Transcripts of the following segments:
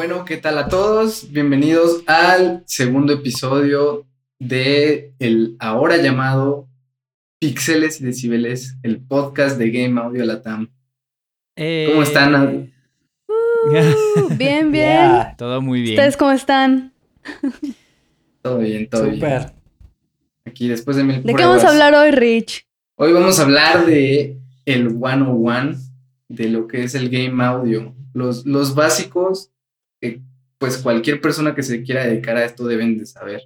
Bueno, ¿qué tal a todos? Bienvenidos al segundo episodio de el ahora llamado Píxeles y Decibeles, el podcast de Game Audio Latam. ¿Cómo están? Uh, bien, bien. Todo muy bien. ¿Ustedes cómo están? Todo bien, todo bien. Aquí después de mil ¿De qué vamos a hablar hoy, Rich? Hoy vamos a hablar de el 101, de lo que es el game audio. Los, los básicos que pues cualquier persona que se quiera dedicar a esto deben de saber.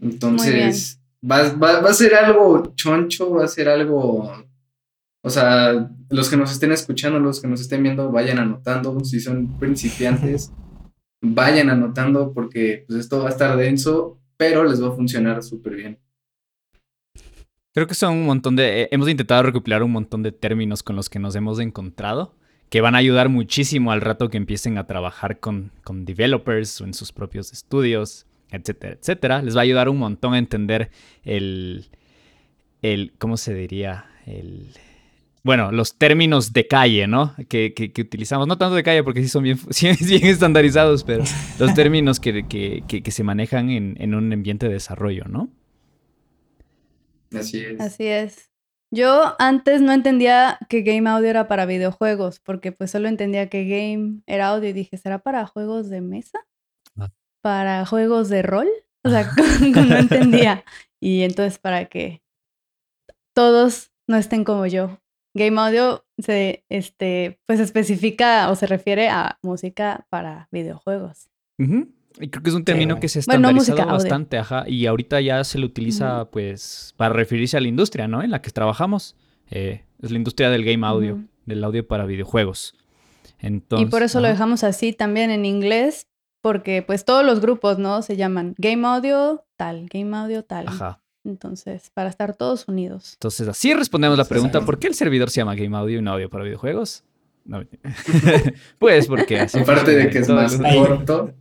Entonces, va, va, va a ser algo choncho, va a ser algo o sea, los que nos estén escuchando, los que nos estén viendo, vayan anotando. Si son principiantes, vayan anotando porque pues, esto va a estar denso, pero les va a funcionar súper bien. Creo que son un montón de... Eh, hemos intentado recopilar un montón de términos con los que nos hemos encontrado que van a ayudar muchísimo al rato que empiecen a trabajar con, con developers o en sus propios estudios, etcétera, etcétera. Les va a ayudar un montón a entender el... el ¿Cómo se diría? El bueno, los términos de calle, ¿no? Que, que, utilizamos, no tanto de calle porque sí son bien, bien estandarizados, pero los términos que, que se manejan en, en, un ambiente de desarrollo, ¿no? Así es. Así es. Yo antes no entendía que game audio era para videojuegos, porque pues solo entendía que game era audio y dije, ¿será para juegos de mesa? Ah. ¿Para juegos de rol? O sea, no entendía. Y entonces para que todos no estén como yo, Game audio se este, pues especifica o se refiere a música para videojuegos. Y creo que es un término que se ha estandarizado bastante, ajá, y ahorita ya se lo utiliza pues para referirse a la industria, ¿no? En la que trabajamos. Eh, es la industria del game audio, del audio para videojuegos. Entonces, y por eso lo dejamos así también en inglés, porque pues todos los grupos, ¿no? Se llaman game audio tal, game audio tal. Ajá. Entonces, para estar todos unidos. Entonces, así respondemos la pregunta, ¿por qué el servidor se llama Game Audio y no audio para videojuegos? pues porque así. Aparte de que es más corto.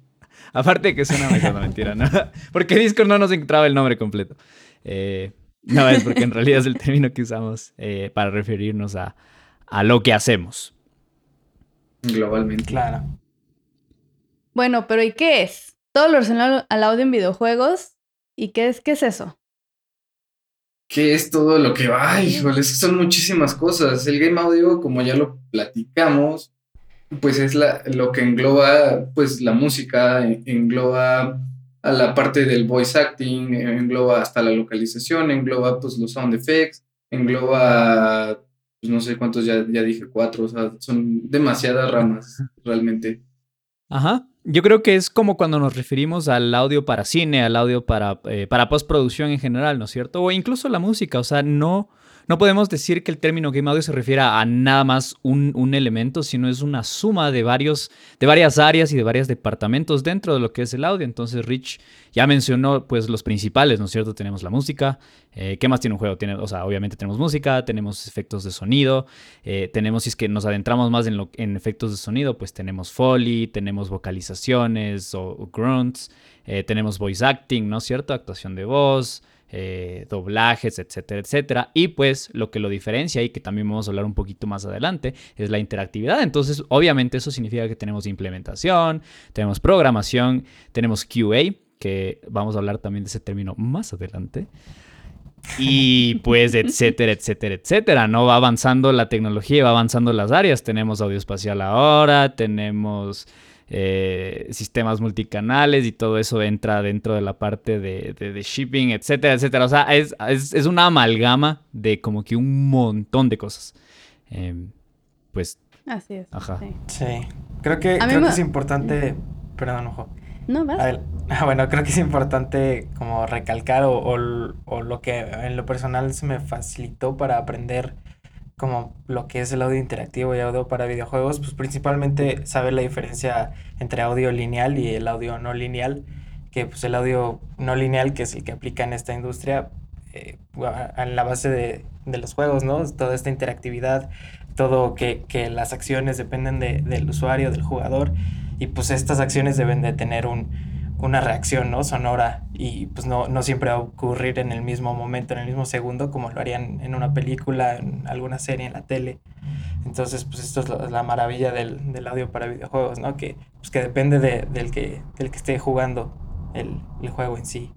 Aparte de que suena mejor, no mentira, ¿no? Porque Discord no nos entraba el nombre completo. Eh, no, es porque en realidad es el término que usamos eh, para referirnos a, a lo que hacemos. Globalmente. Claro. Bueno, pero ¿y qué es? Todo lo relacionado al audio en videojuegos. ¿Y qué es, qué es eso? ¿Qué es todo lo que va? Híjole, es que son muchísimas cosas. El game audio, como ya lo platicamos, pues es la, lo que engloba pues la música, engloba a la parte del voice acting, engloba hasta la localización, engloba pues los sound effects, engloba pues no sé cuántos ya, ya dije, cuatro, o sea, son demasiadas ramas realmente. Ajá. Yo creo que es como cuando nos referimos al audio para cine, al audio para, eh, para postproducción en general, ¿no es cierto? O incluso la música, o sea, no, no podemos decir que el término game audio se refiera a nada más un, elemento, sino es una suma de, varios, de varias áreas y de varios departamentos dentro de lo que es el audio. Entonces Rich ya mencionó pues los principales, ¿no es cierto? Tenemos la música. Eh, ¿Qué más tiene un juego? Tiene, o sea, obviamente tenemos música, tenemos efectos de sonido, eh, tenemos, si es que nos adentramos más en, lo, en efectos de sonido, pues tenemos foley, tenemos vocalizaciones o, grunts, eh, tenemos voice acting, ¿no es cierto? Actuación de voz. Eh, doblajes, etcétera, etcétera. Y pues lo que lo diferencia y que también vamos a hablar un poquito más adelante es la interactividad. Entonces, obviamente eso significa que tenemos implementación, tenemos programación, tenemos QA, que vamos a hablar también de ese término más adelante. Y pues, etcétera, etcétera, etcétera. No va avanzando la tecnología, va avanzando las áreas. Tenemos audio espacial ahora, tenemos eh, sistemas multicanales y todo eso entra dentro de la parte de, shipping, etcétera, etcétera. O sea, es, es, una amalgama de como que un montón de cosas. Em, pues. Así es. Ajá. Sí. Creo que, creo que es importante. Perdón, ojo. No, vas. Ah, bueno, creo que es importante como recalcar o, o, lo que en lo personal se me facilitó para aprender como lo que es el audio interactivo y audio para videojuegos, pues principalmente saber la diferencia entre audio lineal y el audio no lineal, que pues el audio no lineal, que es el que aplica en esta industria, eh, en la base de, de, los juegos, ¿no? Toda esta interactividad, todo que, que las acciones dependen de, del usuario, del jugador, y pues estas acciones deben de tener un, una reacción ¿no? sonora y pues no, no siempre va a ocurrir en el mismo momento, en el mismo segundo, como lo harían en una película, en alguna serie, en la tele. Entonces, pues esto es la, maravilla del, del, audio para videojuegos, ¿no? Que, pues, que depende de, del, que, del que esté jugando el, el juego en sí.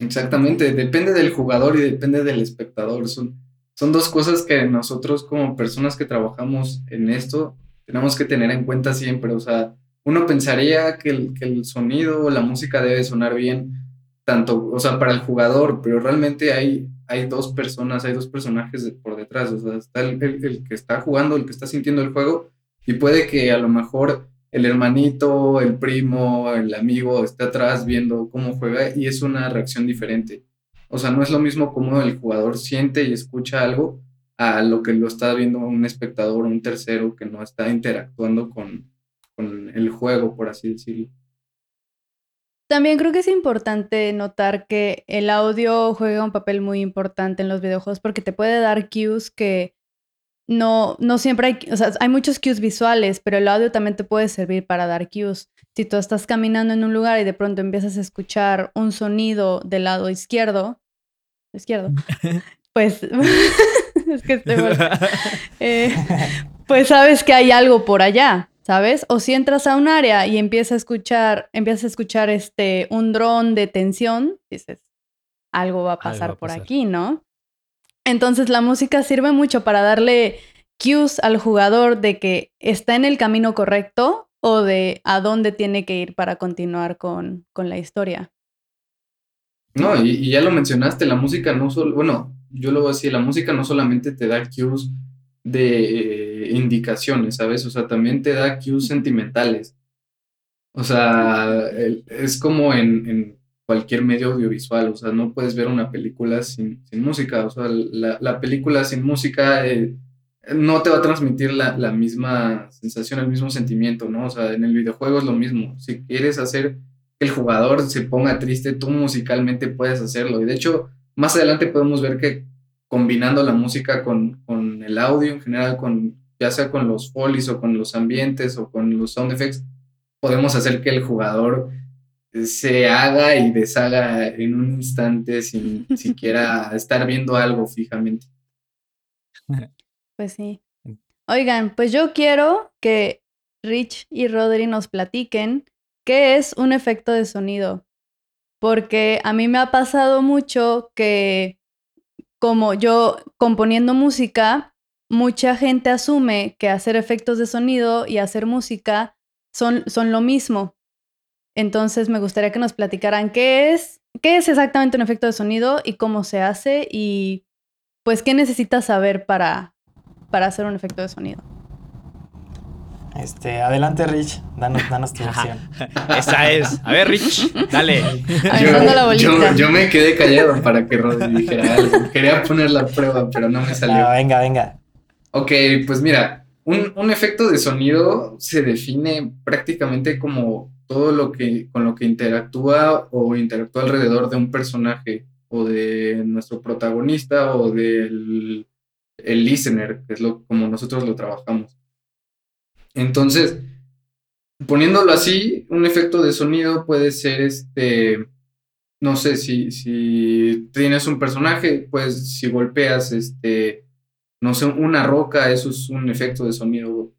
Exactamente, depende del jugador y depende del espectador. Son, son dos cosas que nosotros como personas que trabajamos en esto tenemos que tener en cuenta siempre. O sea, uno pensaría que el, que el sonido o la música debe sonar bien, tanto, o sea, para el jugador, pero realmente hay, hay dos personas, hay dos personajes por detrás. O sea, está el, el que está jugando, el que está sintiendo el juego, y puede que a lo mejor el hermanito, el primo, el amigo esté atrás viendo cómo juega y es una reacción diferente. O sea, no es lo mismo como el jugador siente y escucha algo a lo que lo está viendo un espectador, un tercero que no está interactuando con, con el juego, por así decirlo. También creo que es importante notar que el audio juega un papel muy importante en los videojuegos porque te puede dar cues que no, no siempre hay, o sea, hay muchos cues visuales, pero el audio también te puede servir para dar cues. Si tú estás caminando en un lugar y de pronto empiezas a escuchar un sonido del lado izquierdo, izquierdo, pues, es que estoy eh, pues sabes que hay algo por allá, ¿sabes? O si entras a un área y empiezas a escuchar, empiezas a escuchar este, un dron de tensión, dices, algo va a pasar por aquí, ¿no? Entonces la música sirve mucho para darle cues al jugador de que está en el camino correcto o de a dónde tiene que ir para continuar con, con la historia. No, y, ya lo mencionaste, la música no solo, bueno, yo lo voy a decir, la música no solamente te da cues de indicaciones, ¿sabes? O sea, también te da cues sentimentales. O sea, es como en cualquier medio audiovisual, o sea, no puedes ver una película sin, sin música, o sea, la, la película sin música eh, no te va a transmitir la, la, misma sensación, el mismo sentimiento, ¿no? O sea, en el videojuego es lo mismo, si quieres hacer que el jugador se ponga triste, tú musicalmente puedes hacerlo, y de hecho, más adelante podemos ver que combinando la música con, con el audio en general, con, ya sea con los folies o con los ambientes o con los sound effects, podemos hacer que el jugador se haga y deshaga en un instante sin siquiera estar viendo algo fijamente. Pues sí. Oigan, pues yo quiero que Rich y Rodri nos platiquen qué es un efecto de sonido. Porque a mí me ha pasado mucho que como yo componiendo música, mucha gente asume que hacer efectos de sonido y hacer música son, son lo mismo. Entonces me gustaría que nos platicaran qué es, qué es exactamente un efecto de sonido y cómo se hace y pues qué necesitas saber para, para hacer un efecto de sonido. Este, adelante Rich, danos, danos tu versión. Esa es. A ver, Rich, dale. Yo, yo, me quedé callado para que Rodri dijera algo. Quería poner la prueba, pero no me salió. Ah, venga, venga. Ok, pues mira, un, un efecto de sonido se define prácticamente como todo lo que, con lo que interactúa o interactúa alrededor de un personaje o de nuestro protagonista o del el listener, que es lo, como nosotros lo trabajamos. Entonces, poniéndolo así, un efecto de sonido puede ser este, no sé, si, si tienes un personaje, pues si golpeas, este, no sé, una roca, eso es un efecto de sonido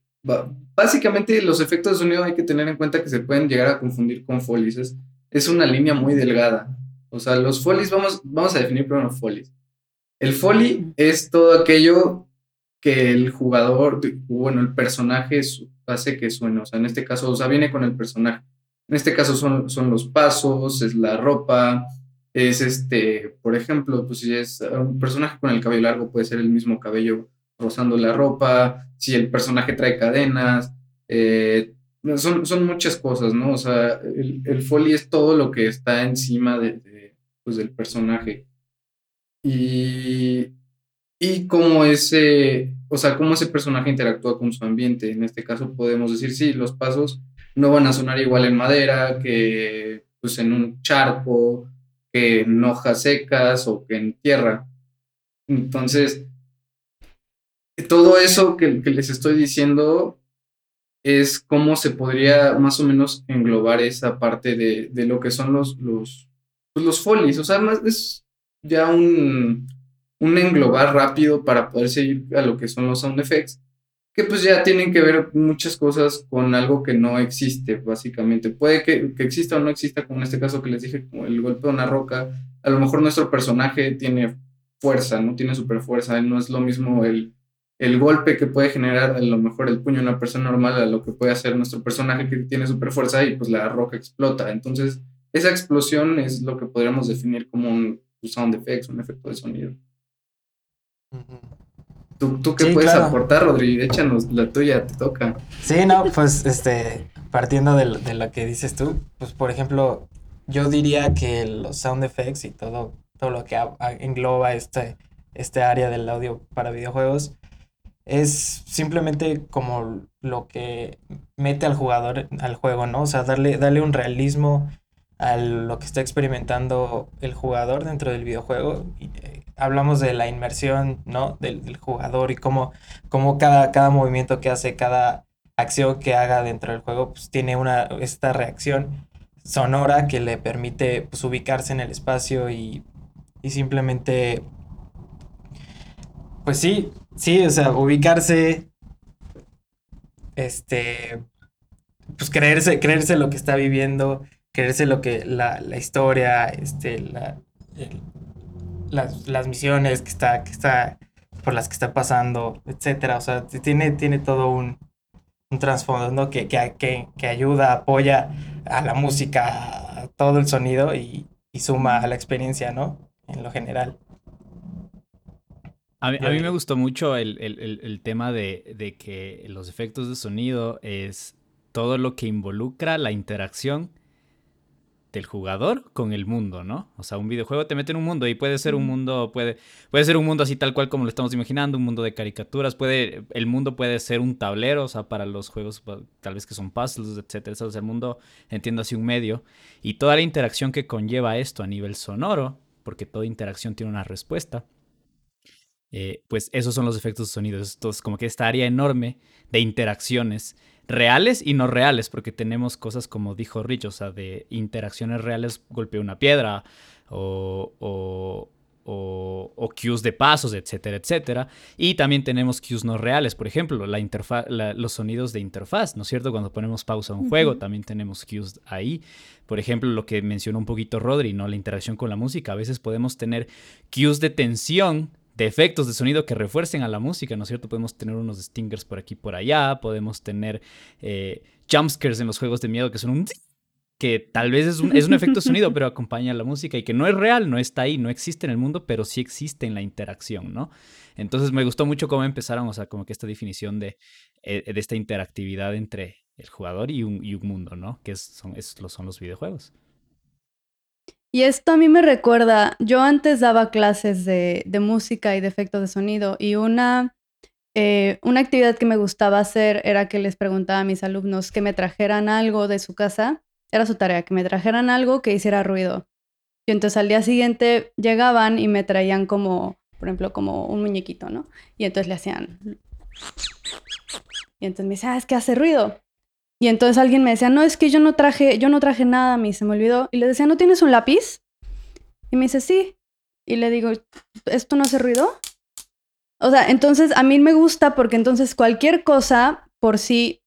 básicamente los efectos de sonido hay que tener en cuenta que se pueden llegar a confundir con folies. Es, una línea muy delgada. O sea, los folies, vamos, vamos a definir primero folies. El foley es todo aquello que el jugador, bueno, el personaje hace que suene. O sea, en este caso, o sea, viene con el personaje. En este caso son, son los pasos, es la ropa, es este, por ejemplo, pues si es un personaje con el cabello largo, puede ser el mismo cabello rozando la ropa, si el personaje trae cadenas, eh, son, son, muchas cosas, ¿no? O sea, el, el foley es todo lo que está encima de, pues, del personaje. Y, y cómo ese, o sea, cómo ese personaje interactúa con su ambiente. En este caso podemos decir, sí, los pasos no van a sonar igual en madera que pues en un charco, que en hojas secas o que en tierra. Entonces, todo eso que, les estoy diciendo es cómo se podría más o menos englobar esa parte de, de lo que son los, los, pues los folies. O sea, es ya un, un englobar rápido para poder seguir a lo que son los sound effects, que pues ya tienen que ver muchas cosas con algo que no existe, básicamente. Puede que, que exista o no exista, como en este caso que les dije, como el golpe de una roca, a lo mejor nuestro personaje tiene fuerza, no tiene super fuerza, no es lo mismo el, el golpe que puede generar a lo mejor el puño de una persona normal a lo que puede hacer nuestro personaje que tiene super fuerza y pues la roca explota. Entonces, esa explosión es lo que podríamos definir como un sound effect, un efecto de sonido. ¿Tú, tú qué puedes aportar, Rodri? Échanos la tuya, te toca. Sí, no, pues este, partiendo de, de lo que dices tú, pues por ejemplo, yo diría que los sound effects y todo todo lo que engloba este, este área del audio para videojuegos, es simplemente como lo que mete al jugador al juego, ¿no? O sea, darle, darle un realismo a lo que está experimentando el jugador dentro del videojuego. Eh, hablamos de la inmersión, ¿no? Del, jugador y cómo, cómo cada, cada movimiento que hace, cada acción que haga dentro del juego, pues tiene una, esta reacción sonora que le permite pues, ubicarse en el espacio y y simplemente, pues sí, sí, o sea, ubicarse, este, pues creerse, creerse lo que está viviendo, creerse lo que, la, la historia, este, la, las, las, misiones que está, que está, por las que está pasando, etcétera, o sea, tiene, tiene todo un, un trasfondo, Que, que, que, que, ayuda, apoya a la música, a todo el sonido y, y suma a la experiencia, ¿no? en lo general. A mí, me gustó mucho el, tema de, que los efectos de sonido es todo lo que involucra la interacción del jugador con el mundo, ¿no? O sea, un videojuego te mete en un mundo y puede ser un mundo, puede, puede ser un mundo así tal cual como lo estamos imaginando, un mundo de caricaturas, puede, el mundo puede ser un tablero, o sea, para los juegos tal vez que son puzzles, etcétera, o sea, el mundo entiendo así un medio y toda la interacción que conlleva esto a nivel sonoro porque toda interacción tiene una respuesta. Eh, pues esos son los efectos de sonido. Entonces, como que esta área enorme de interacciones reales y no reales, porque tenemos cosas como dijo Rich, o sea, de interacciones reales, golpea una piedra o, o, o, cues de pasos, etcétera, etcétera. Y también tenemos cues no reales, por ejemplo, la los sonidos de interfaz, ¿no es cierto? Cuando ponemos pausa a un juego, también tenemos cues ahí. Por ejemplo, lo que mencionó un poquito Rodri, ¿no? La interacción con la música. A veces podemos tener cues de tensión de efectos de sonido que refuercen a la música, ¿no es cierto? Podemos tener unos stingers por aquí por allá, podemos tener eh, jumpscares en los juegos de miedo que son un que tal vez es un, es un efecto sonido, pero acompaña a la música y que no es real, no está ahí, no existe en el mundo, pero sí existe en la interacción, ¿no? Entonces me gustó mucho cómo empezaron, o sea, como que esta definición de, eh, de esta interactividad entre el jugador y un, y un mundo, ¿no? Que son, es, son los videojuegos. Y esto a mí me recuerda, yo antes daba clases de, música y de efectos de sonido y una, eh, una actividad que me gustaba hacer era que les preguntaba a mis alumnos que me trajeran algo de su casa era su tarea, que me trajeran algo que hiciera ruido. Y entonces al día siguiente llegaban y me traían como, por ejemplo, como un muñequito, ¿no? Y entonces le hacían... Y entonces me decía, ah, es que hace ruido. Y entonces alguien me decía, no, es que yo no traje, yo no traje nada, a mí se me olvidó. Y le decía, ¿no tienes un lápiz? Y me dice, sí. Y le digo, ¿esto no hace ruido? O sea, entonces a mí me gusta porque entonces cualquier cosa por sí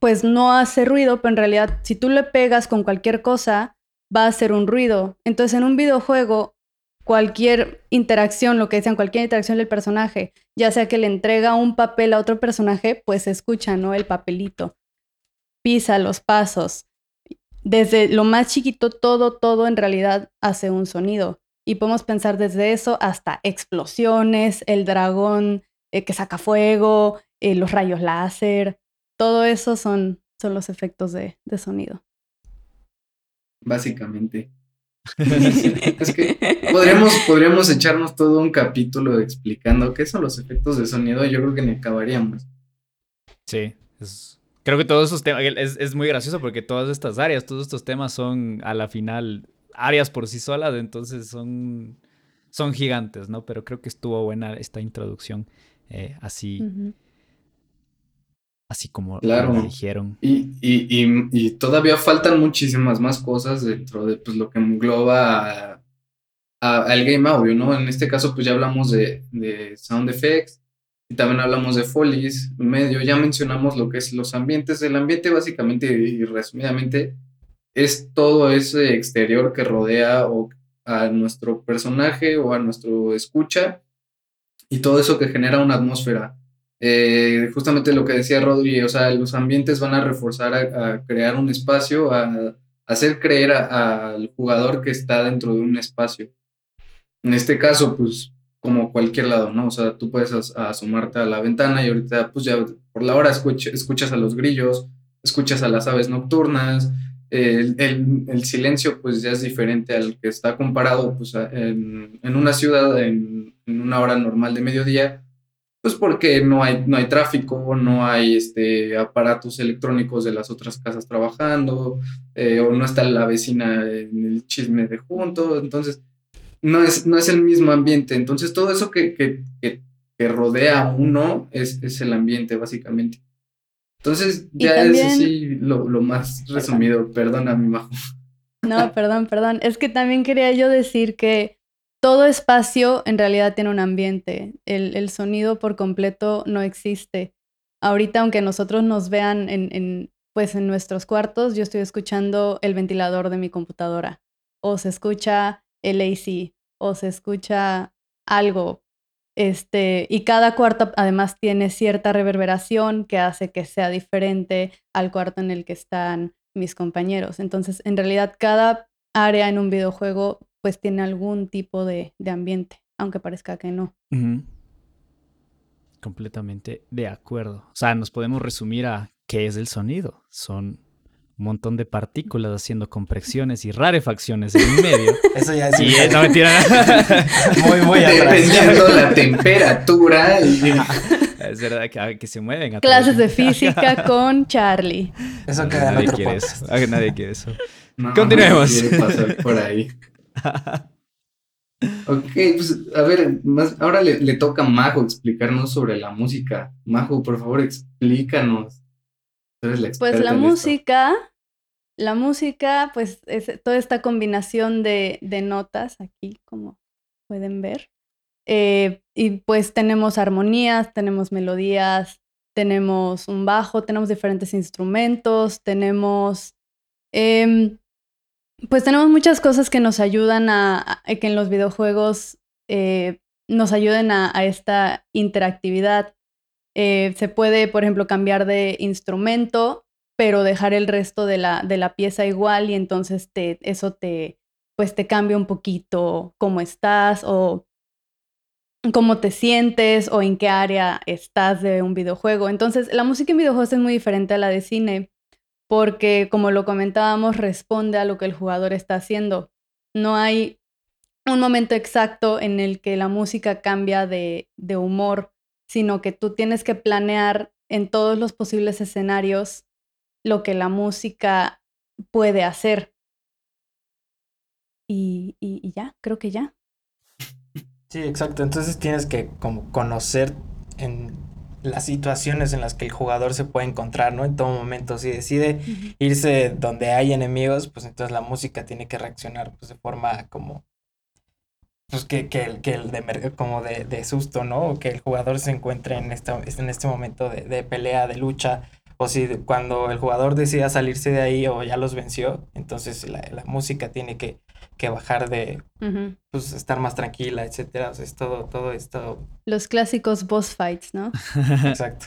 pues no hace ruido, pero en realidad si tú le pegas con cualquier cosa, va a hacer un ruido. Entonces en un videojuego, cualquier interacción, lo que decían, cualquier interacción del personaje, ya sea que le entrega un papel a otro personaje, pues se escucha, ¿no? El papelito. Pisa los pasos. Desde lo más chiquito, todo, todo en realidad hace un sonido. Y podemos pensar desde eso hasta explosiones, el dragón eh, que saca fuego, eh, los rayos láser, todo eso son, son los efectos de, sonido. Básicamente. es que podríamos, podríamos echarnos todo un capítulo explicando qué son los efectos de sonido. Yo creo que ni acabaríamos. Sí, creo que todos esos temas es, es, muy gracioso porque todas estas áreas, todos estos temas son a la final áreas por sí solas, entonces son, son gigantes, ¿no? Pero creo que estuvo buena esta introducción eh, así así como lo dijeron. Y, y, todavía faltan muchísimas más cosas dentro de pues, lo que engloba al game audio, ¿no? En este caso, pues ya hablamos de, de sound effects y también hablamos de folies, medio, ya mencionamos lo que es los ambientes. El ambiente básicamente y resumidamente es todo ese exterior que rodea o a nuestro personaje o a nuestro escucha y todo eso que genera una atmósfera. Eh, justamente lo que decía Rodri, o sea, los ambientes van a reforzar a, crear un espacio, a, hacer creer al jugador que está dentro de un espacio. En este caso, pues como cualquier lado, ¿no? O sea, tú puedes asomarte a la ventana y ahorita, pues ya por la hora escuchas a los grillos, escuchas a las aves nocturnas, el, silencio pues ya es diferente al que está comparado pues en, una ciudad en, una hora normal de mediodía, pues porque no hay, no hay tráfico, no hay este, aparatos electrónicos de las otras casas trabajando, eh, o no está la vecina en el chisme de junto, entonces no es, no es el mismo ambiente, entonces todo eso que, que, que, rodea a uno es, es el ambiente básicamente. Entonces, ya es así lo, más resumido. Perdona, mi majo. No, perdón, perdón. Es que también quería yo decir que todo espacio en realidad tiene un ambiente. El, sonido por completo no existe. Ahorita, aunque nosotros nos vean en, en, pues en nuestros cuartos, yo estoy escuchando el ventilador de mi computadora. O se escucha el AC, o se escucha algo, este, y cada cuarto además tiene cierta reverberación que hace que sea diferente al cuarto en el que están mis compañeros. Entonces, en realidad, cada área en un videojuego pues tiene algún tipo de, ambiente, aunque parezca que no. Completamente de acuerdo. O sea, nos podemos resumir a qué es el sonido. Son un montón de partículas haciendo compresiones y rarefacciones en el medio. Eso ya es. Y no mentira. muy, muy Dependiendo la temperatura. Es verdad que, que se mueven. Clases de física con Charlie. Eso queda nadie en quiere eso. Nadie quiere eso. Continuemos. pasar por ahí. ok, pues a ver, más, ahora le, le toca a Majo explicarnos sobre la música. Majo, por favor, explícanos pues la música, la música, pues es toda esta combinación de, notas aquí, como pueden ver. Eh, y pues tenemos armonías, tenemos melodías, tenemos un bajo, tenemos diferentes instrumentos, tenemos... Em, pues tenemos muchas cosas que nos ayudan a, que en los videojuegos eh, nos ayuden a, esta interactividad. Eh, se puede, por ejemplo, cambiar de instrumento, pero dejar el resto de la, de la pieza igual y entonces te, eso te, pues te cambia un poquito cómo estás o cómo te sientes o en qué área estás de un videojuego. Entonces, la música en videojuegos es muy diferente a la de cine porque, como lo comentábamos, responde a lo que el jugador está haciendo. No hay un momento exacto en el que la música cambia de, de humor sino que tú tienes que planear en todos los posibles escenarios lo que la música puede hacer. Y, y, ya, creo que ya. Sí, exacto. Entonces tienes que como conocer en las situaciones en las que el jugador se puede encontrar, ¿no? En todo momento. Si decide irse donde hay enemigos, pues entonces la música tiene que reaccionar pues, de forma como pues que, que, que el de como de, de, susto, ¿no? O que el jugador se encuentre en, esta, en este momento de, de, pelea, de lucha, o si cuando el jugador decida salirse de ahí o ya los venció, entonces la, la música tiene que, que bajar de, pues, estar más tranquila, etcétera. O sea, es todo, todo esto. Los clásicos boss fights, ¿no? Exacto.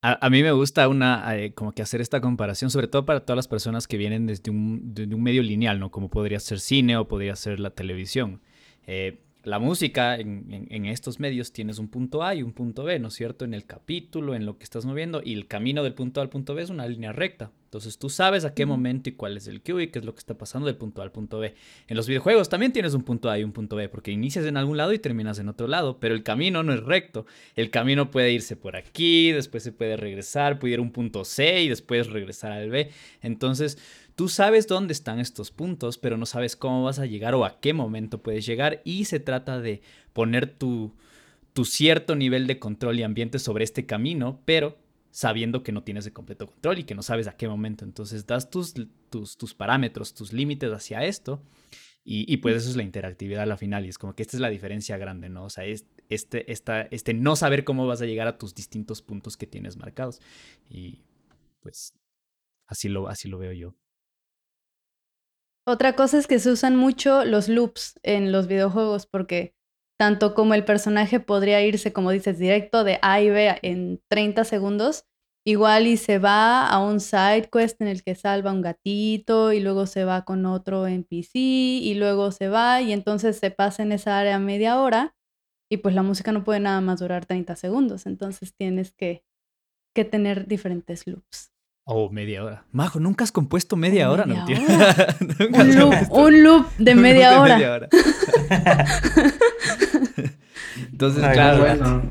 A, a, mí me gusta una, eh, como que hacer esta comparación, sobre todo para todas las personas que vienen desde un, de un medio lineal, ¿no? Como podría ser cine o podría ser la televisión. Eh, la música en, estos medios tienes un punto A y un punto B, ¿no es cierto? En el capítulo, en lo que estás moviendo, y el camino del punto A al punto B es una línea recta. Entonces tú sabes a qué momento y cuál es el cue y qué es lo que está pasando del punto A al punto B. En los videojuegos también tienes un punto A y un punto B, porque inicias en algún lado y terminas en otro lado, pero el camino no es recto. El camino puede irse por aquí, después se puede regresar, puede ir a un punto C y después regresar al B. Entonces Tú sabes dónde están estos puntos, pero no sabes cómo vas a llegar o a qué momento puedes llegar y se trata de poner tu, cierto nivel de control y ambiente sobre este camino, pero sabiendo que no tienes de completo control y que no sabes a qué momento. Entonces das tus, parámetros, tus límites hacia esto Y, pues eso es la interactividad a la final y es como que esta es la diferencia grande, ¿no? O sea, es, este, este no saber cómo vas a llegar a tus distintos puntos que tienes marcados. Y pues así lo, así lo veo yo. Otra cosa es que se usan mucho los loops en los videojuegos porque tanto como el personaje podría irse, como dices, directo de A y B en 30 segundos, igual y se va a un side quest en el que salva un gatito y luego se va con otro NPC y luego se va y entonces se pasa en esa área media hora y pues la música no puede nada más durar 30 segundos, entonces tienes que, que tener diferentes loops. Oh, media hora. Majo, nunca has compuesto media, hora, ¿no? un, loop, un loop de media hora. Entonces, claro,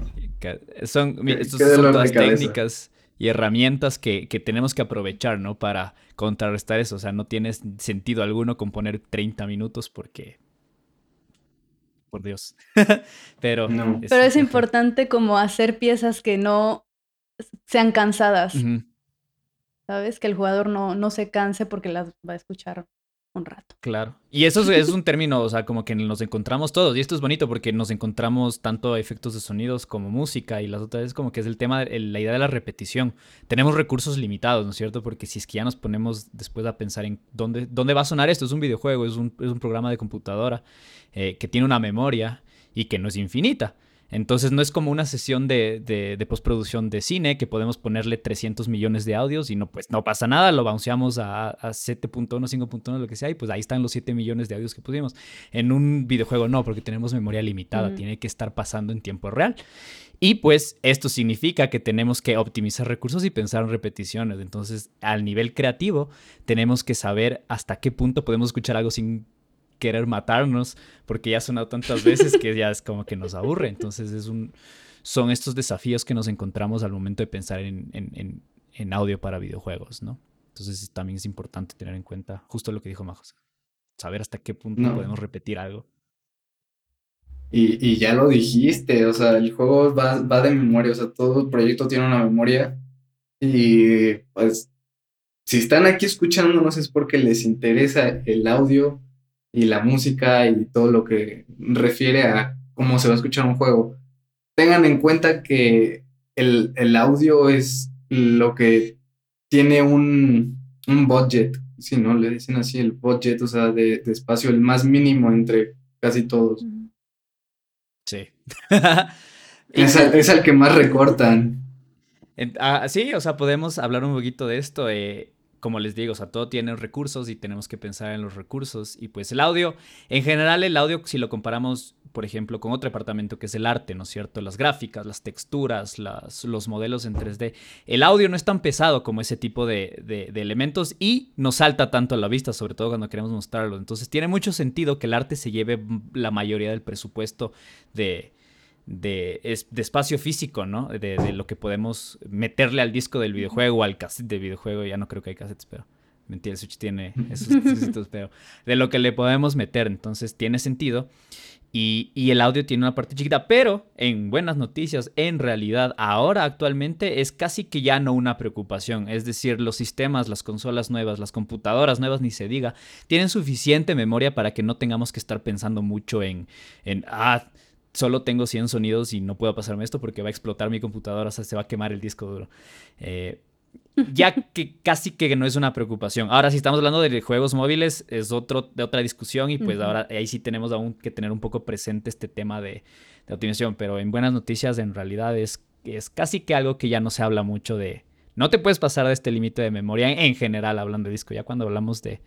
son, estas son todas técnicas y herramientas que, tenemos que aprovechar, ¿no? Para contrarrestar eso. O sea, no tiene sentido alguno componer 30 minutos porque... Por Dios. Pero, Pero es importante como hacer piezas que no sean cansadas. ¿Sabes? Que el jugador no, no se canse porque las va a escuchar un rato. Claro. Y eso es, un término, o sea, como que nos encontramos todos. Y esto es bonito porque nos encontramos tanto efectos de sonidos como música. Y las otras es como que es el tema, la idea de la repetición. Tenemos recursos limitados, ¿no es cierto? Porque si es que ya nos ponemos después a pensar en dónde, dónde va a sonar esto, es un videojuego, es un, es un programa de computadora eh, que tiene una memoria y que no es infinita. Entonces no es como una sesión de, de, postproducción de cine que podemos ponerle 300 millones de audios y no, pues no pasa nada, lo bounceamos a, a 7.1, 5.1, lo que sea, y pues ahí están los 7 millones de audios que pusimos. En un videojuego no, porque tenemos memoria limitada, tiene que estar pasando en tiempo real. Y pues esto significa que tenemos que optimizar recursos y pensar en repeticiones. Entonces, al nivel creativo, tenemos que saber hasta qué punto podemos escuchar algo sin querer matarnos porque ya ha sonado tantas veces que ya es como que nos aburre. Entonces es un, son estos desafíos que nos encontramos al momento de pensar en, en, en, audio para videojuegos, ¿no? Entonces también es importante tener en cuenta justo lo que dijo Majos, saber hasta qué punto podemos repetir algo. Y, y, ya lo dijiste, o sea, el juego va, va de memoria, o sea, todo el proyecto tiene una memoria y pues si están aquí escuchándonos es porque les interesa el audio, y la música y todo lo que refiere a cómo se va a escuchar un juego. Tengan en cuenta que el, audio es lo que tiene un, un budget, si no le dicen así, el budget, o sea, de, espacio, el más mínimo entre casi todos. Sí. es, al, que más recortan. Ah, sí, o sea, podemos hablar un poquito de esto. Eh, como les digo, o sea, todo tiene recursos y tenemos que pensar en los recursos. Y pues el audio, en general el audio, si lo comparamos, por ejemplo, con otro departamento que es el arte, ¿no es cierto? Las gráficas, las texturas, las, los modelos en 3D. El audio no es tan pesado como ese tipo de, de elementos y no salta tanto a la vista, sobre todo cuando queremos mostrarlo. Entonces tiene mucho sentido que el arte se lleve la mayoría del presupuesto de, de, espacio físico, ¿no? De, lo que podemos meterle al disco del videojuego, al cassette del videojuego. Ya no creo que hay cassettes, pero mentira, el Switch tiene esos discos, pero de lo que le podemos meter. Entonces tiene sentido. Y, y, el audio tiene una parte chiquita, pero en buenas noticias, en realidad, ahora actualmente es casi que ya no una preocupación. Es decir, los sistemas, las consolas nuevas, las computadoras nuevas, ni se diga, tienen suficiente memoria para que no tengamos que estar pensando mucho en, en ah, solo tengo 100 sonidos y no puedo pasarme esto porque va a explotar mi computadora, o sea, se va a quemar el disco duro. Eh, ya que casi que no es una preocupación. Ahora, si estamos hablando de juegos móviles, es otro, de otra discusión y pues ahora ahí sí tenemos aún que tener un poco presente este tema de, optimización, pero en buenas noticias en realidad es, es casi que algo que ya no se habla mucho de... No te puedes pasar de este límite de memoria en general hablando de disco, ya cuando hablamos de,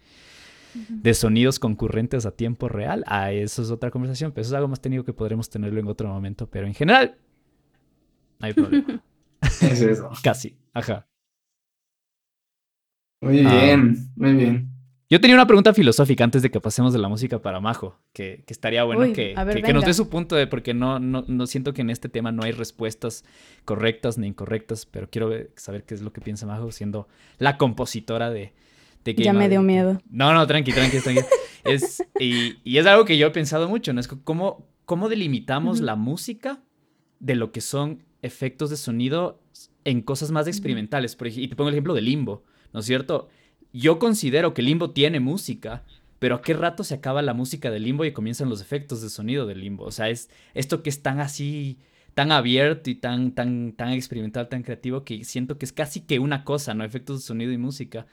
de sonidos concurrentes a tiempo real, ah, eso es otra conversación, pero eso es algo más técnico que podremos tenerlo en otro momento, pero en general, no hay problema. es eso. Casi, ajá. Muy ah. bien, muy bien. Yo tenía una pregunta filosófica antes de que pasemos de la música para Majo, que, estaría bueno que, que, nos dé su punto de, porque no, no, no, siento que en este tema no hay respuestas correctas ni incorrectas, pero quiero saber qué es lo que piensa Majo, siendo la compositora de, ya me dio miedo. No, no, tranqui, tranqui, tranqui. es, y, y, es algo que yo he pensado mucho, ¿no? Es cómo, cómo delimitamos la música de lo que son efectos de sonido en cosas más experimentales. Por ejemplo, y te pongo el ejemplo de Limbo, ¿no es cierto? Yo considero que Limbo tiene música, pero a qué rato se acaba la música del limbo y comienzan los efectos de sonido del limbo. O sea, es esto que es tan así, tan abierto y tan, tan, tan experimental, tan creativo, que siento que es casi que una cosa, ¿no? Efectos de sonido y música.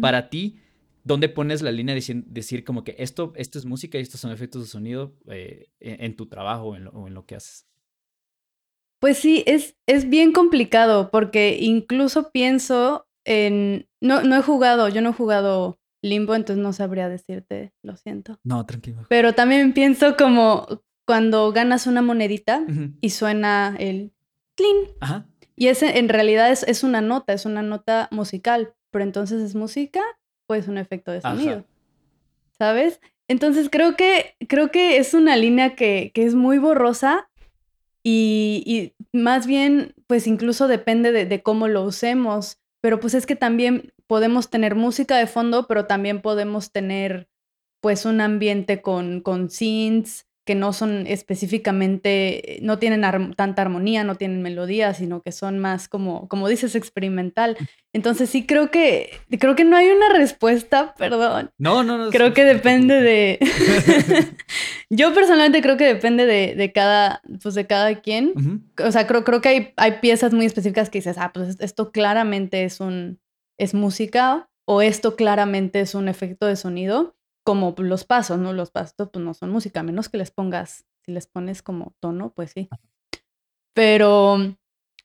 Para ti, ¿dónde pones la línea de decir, como que esto, esto es música y estos son efectos de sonido eh, en, tu trabajo o en, lo, que haces? Pues sí, es, es bien complicado porque incluso pienso en... No, no he jugado, yo no he jugado limbo, entonces no sabría decirte, lo siento. No, tranquilo. Pero también pienso como cuando ganas una monedita y suena el clean. Ajá. Y ese en realidad es, es, una nota, es una nota musical, pero entonces es música o es un efecto de sonido. ¿Sabes? Entonces creo que, creo que es una línea que, que es muy borrosa y, y, más bien, pues incluso depende de, de cómo lo usemos. Pero pues es que también podemos tener música de fondo, pero también podemos tener pues un ambiente con, con synths que no son específicamente, no tienen tanta armonía, no tienen melodía, sino que son más como, como dices, experimental. Entonces sí creo que, creo que no hay una respuesta, perdón. No, no, no. Creo que depende de... Yo personalmente creo que depende de, cada, pues de cada quien. O sea, creo, creo que hay, hay piezas muy específicas que dices, ah, pues esto claramente es un, es música o esto claramente es un efecto de sonido, como los pasos, ¿no? Los pasos pues no son música, a menos que les pongas, si les pones como tono, pues sí. Pero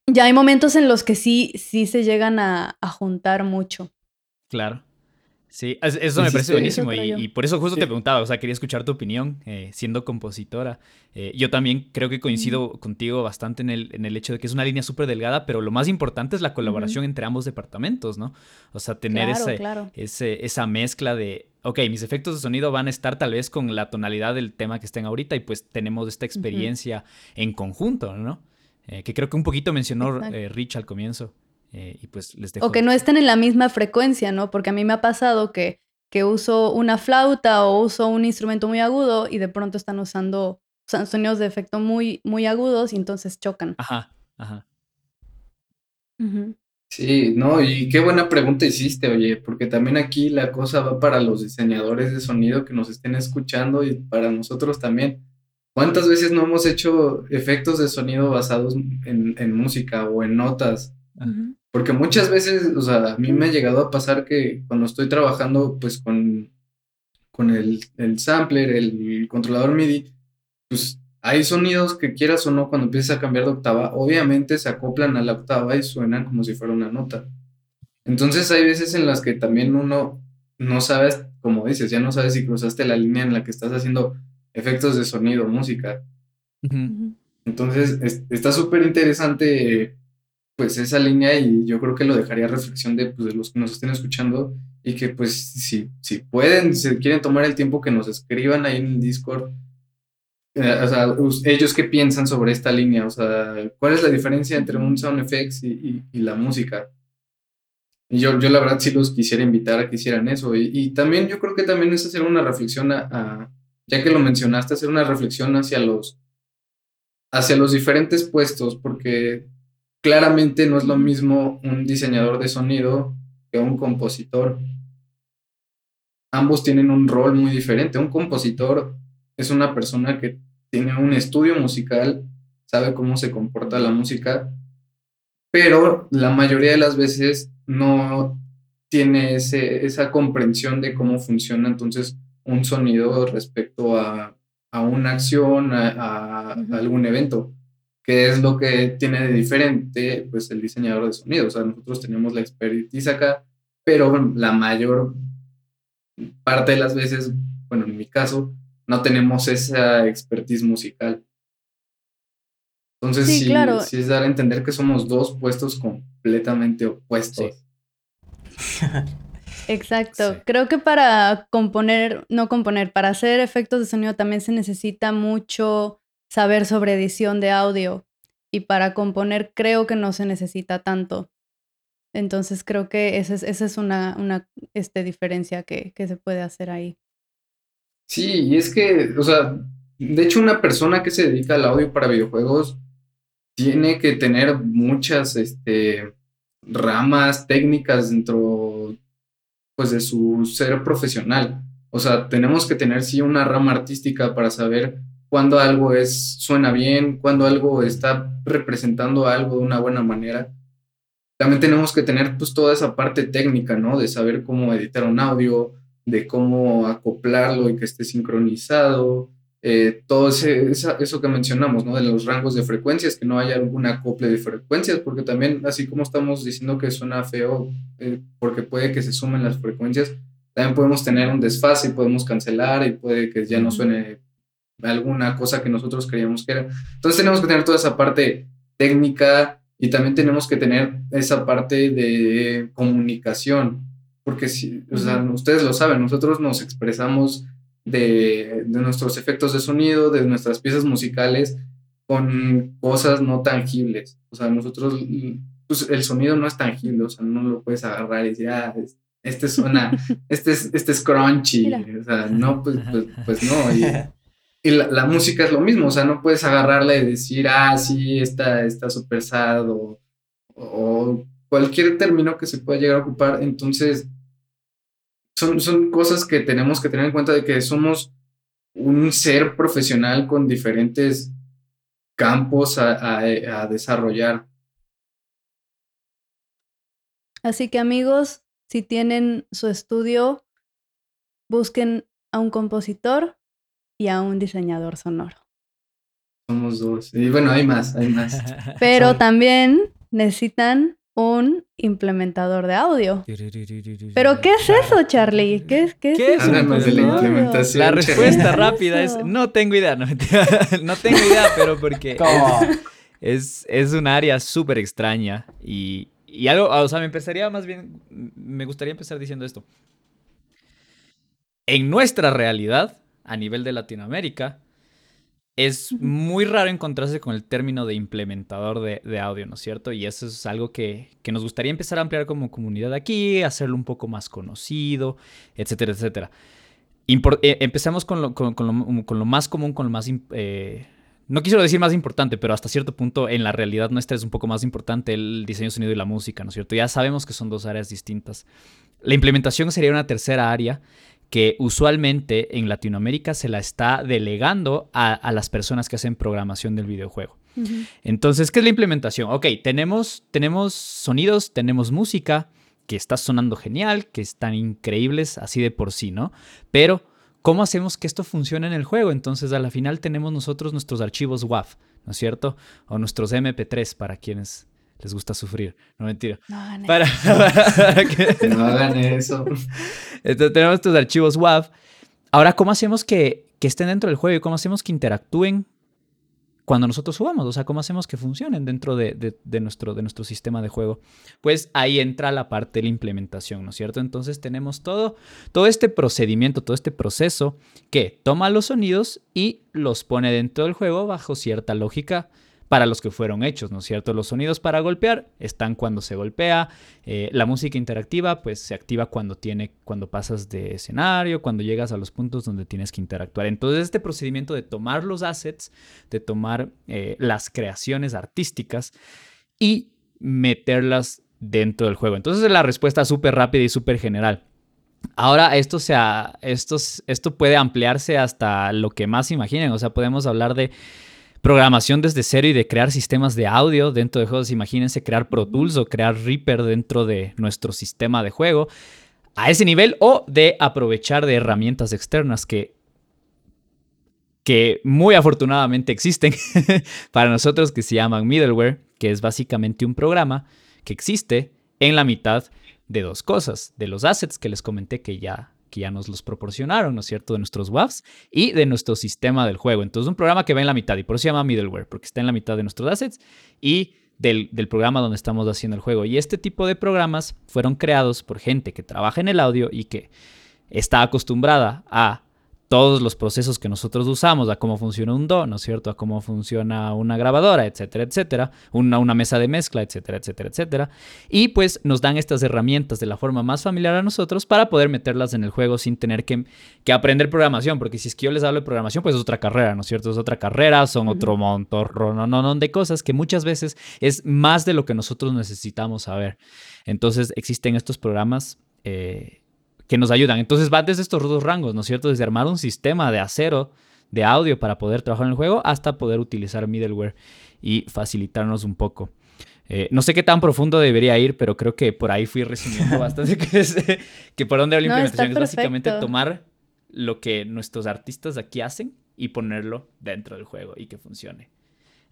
ya hay momentos en los que sí, sí se llegan a, a juntar mucho. Claro. Sí, eso me parece buenísimo y, por eso justo te preguntaba, o sea, quería escuchar tu opinión eh, siendo compositora. Eh, yo también creo que coincido contigo bastante en el, en el hecho de que es una línea súper delgada, pero lo más importante es la colaboración entre ambos departamentos, ¿no? O sea, tener ese, Ese, esa mezcla de, ok, mis efectos de sonido van a estar tal vez con la tonalidad del tema que estén ahorita y pues tenemos esta experiencia en conjunto, ¿no? Eh, que creo que un poquito mencionó Rich al comienzo. Eh, y pues les O que no estén en la misma frecuencia, ¿no? Porque a mí me ha pasado que, que uso una flauta o uso un instrumento muy agudo y de pronto están usando sonidos de efecto muy, muy agudos y entonces chocan. Ajá, ajá. Sí, no, y qué buena pregunta hiciste, oye, porque también aquí la cosa va para los diseñadores de sonido que nos estén escuchando y para nosotros también. ¿Cuántas veces no hemos hecho efectos de sonido basados en, en música o en notas? Porque muchas veces, o sea, a mí me ha llegado a pasar que cuando estoy trabajando pues con, con el, el sampler, el controlador MIDI, pues hay sonidos que quieras o no, cuando empiezas a cambiar de octava, obviamente se acoplan a la octava y suenan como si fuera una nota. Entonces hay veces en las que también uno no sabes, como dices, ya no sabes si cruzaste la línea en la que estás haciendo efectos de sonido, música. Entonces está súper interesante pues esa línea y yo creo que lo dejaría a reflexión de, pues, de los que nos estén escuchando y que pues si, si pueden, si quieren tomar el tiempo que nos escriban ahí en el Discord, eh, o sea, ellos qué piensan sobre esta línea, o sea, cuál es la diferencia entre un sound effects y, la música. Y yo, yo la verdad sí los quisiera invitar a que hicieran eso. Y, también yo creo que también es hacer una reflexión a, ya que lo mencionaste, hacer una reflexión hacia los, hacia los diferentes puestos, porque claramente no es lo mismo un diseñador de sonido que un compositor. Ambos tienen un rol muy diferente. Un compositor es una persona que tiene un estudio musical, sabe cómo se comporta la música, pero la mayoría de las veces no tiene esa comprensión de cómo funciona entonces un sonido respecto a, una acción, a algún evento que es lo que tiene de diferente pues el diseñador de sonido. O sea, nosotros tenemos la expertise acá, pero la mayor parte de las veces, bueno, en mi caso, no tenemos esa expertise musical. Entonces, sí, sí, es dar a entender que somos dos puestos completamente opuestos. Exacto. Creo que para componer, no componer, para hacer efectos de sonido también se necesita mucho saber sobre edición de audio y para componer creo que no se necesita tanto. Entonces creo que esa es, es una, una este, diferencia que, que, se puede hacer ahí. Sí, y es que, o sea, de hecho una persona que se dedica al audio para videojuegos tiene que tener muchas este, ramas técnicas dentro pues, de su ser profesional. O sea, tenemos que tener sí una rama artística para saber cuándo algo es, suena bien, cuándo algo está representando algo de una buena manera. También tenemos que tener pues toda esa parte técnica, ¿no? De saber cómo editar un audio, de cómo acoplarlo y que esté sincronizado, eh, todo ese, eso que mencionamos, ¿no? De los rangos de frecuencias, que no haya algún acople de frecuencias, porque también, así como estamos diciendo que suena feo, eh, porque puede que se sumen las frecuencias, también podemos tener un desfase y podemos cancelar y puede que ya no suene alguna cosa que nosotros creíamos que era. Entonces tenemos que tener toda esa parte técnica y también tenemos que tener esa parte de comunicación, porque si, o sea, ustedes lo saben, nosotros nos expresamos de, de, nuestros efectos de sonido, de nuestras piezas musicales, con cosas no tangibles. O sea, nosotros, pues el sonido no es tangible, o sea, no lo puedes agarrar y decir, ah, este suena, este es, este es crunchy, o sea, no, pues, pues, pues no. Y, y la, la, música es lo mismo, o sea, no puedes agarrarla y decir, ah, sí, está, está súper sad o, o cualquier término que se pueda llegar a ocupar. Entonces, son, cosas que tenemos que tener en cuenta de que somos un ser profesional con diferentes campos a, a, desarrollar. Así que amigos, si tienen su estudio, busquen a un compositor y a un diseñador sonoro. Somos dos. Y bueno, hay más, hay más. Pero también necesitan un implementador de audio. ¿Pero qué es eso, Charlie? ¿Qué es, qué es, la implementación? La respuesta rápida es no tengo idea. No, no tengo idea, pero porque es, es un área súper extraña y, y algo, o sea, me empezaría más bien, me gustaría empezar diciendo esto. En nuestra realidad, a nivel de Latinoamérica, es muy raro encontrarse con el término de implementador de, audio, ¿no es cierto? Y eso es algo que, nos gustaría empezar a ampliar como comunidad aquí, hacerlo un poco más conocido, etcétera, etcétera. Eh, empezamos con lo, con, lo, más común, con lo más... Eh, no quisiera decir más importante, pero hasta cierto punto en la realidad nuestra es un poco más importante el diseño sonido y la música, ¿no es cierto? Ya sabemos que son dos áreas distintas. La implementación sería una tercera área que usualmente en Latinoamérica se la está delegando a, las personas que hacen programación del videojuego. Entonces, ¿qué es la implementación? Ok, tenemos, tenemos sonidos, tenemos música que está sonando genial, que están increíbles así de por sí, ¿no? Pero, ¿cómo hacemos que esto funcione en el juego? Entonces, a la final tenemos nosotros nuestros archivos WAV, ¿no es cierto? O nuestros MP3 para quienes les gusta sufrir. No mentira. No hagan para, que... No hagan eso. Entonces tenemos estos archivos WAV. Ahora, ¿cómo hacemos que, que estén dentro del juego y cómo hacemos que interactúen cuando nosotros jugamos? O sea, ¿cómo hacemos que funcionen dentro de, de, nuestro, de nuestro sistema de juego? Pues ahí entra la parte de la implementación, ¿no es cierto? Entonces tenemos todo, todo este procedimiento, todo este proceso que toma los sonidos y los pone dentro del juego bajo cierta lógica para los que fueron hechos, ¿no es cierto? Los sonidos para golpear están cuando se golpea, eh, la música interactiva pues se activa cuando tiene, cuando pasas de escenario, cuando llegas a los puntos donde tienes que interactuar. Entonces este procedimiento de tomar los assets, de tomar eh, las creaciones artísticas y meterlas dentro del juego. Entonces la respuesta súper rápida y súper general. Ahora esto, sea, esto, esto puede ampliarse hasta lo que más imaginen, o sea, podemos hablar de programación desde cero y de crear sistemas de audio dentro de juegos. Imagínense crear Pro Tools o crear Reaper dentro de nuestro sistema de juego a ese nivel o de aprovechar de herramientas externas que, que muy afortunadamente existen para nosotros que se llaman middleware, que es básicamente un programa que existe en la mitad de dos cosas, de los assets que les comenté que ya ya nos los proporcionaron, ¿no es cierto?, de nuestros WAFs y de nuestro sistema del juego. Entonces, un programa que va en la mitad y por eso se llama middleware, porque está en la mitad de nuestros assets y del, del, programa donde estamos haciendo el juego. Y este tipo de programas fueron creados por gente que trabaja en el audio y que está acostumbrada a todos los procesos que nosotros usamos, a cómo funciona un DO, ¿no es cierto? A cómo funciona una grabadora, etcétera, etcétera, una, una mesa de mezcla, etcétera, etcétera, etcétera. Y pues nos dan estas herramientas de la forma más familiar a nosotros para poder meterlas en el juego sin tener que, que aprender programación, porque si es que yo les hablo de programación, pues es otra carrera, ¿no es cierto? Es otra carrera, son otro montón no, no, no, de cosas que muchas veces es más de lo que nosotros necesitamos saber. Entonces existen estos programas. Eh, que nos ayudan. Entonces va desde estos dos rangos, ¿no es cierto? Desde armar un sistema de acero de audio para poder trabajar en el juego hasta poder utilizar middleware y facilitarnos un poco. Eh, no sé qué tan profundo debería ir, pero creo que por ahí fui resumiendo bastante que, es, que por dónde va la implementación es básicamente tomar lo que nuestros artistas aquí hacen y ponerlo dentro del juego y que funcione.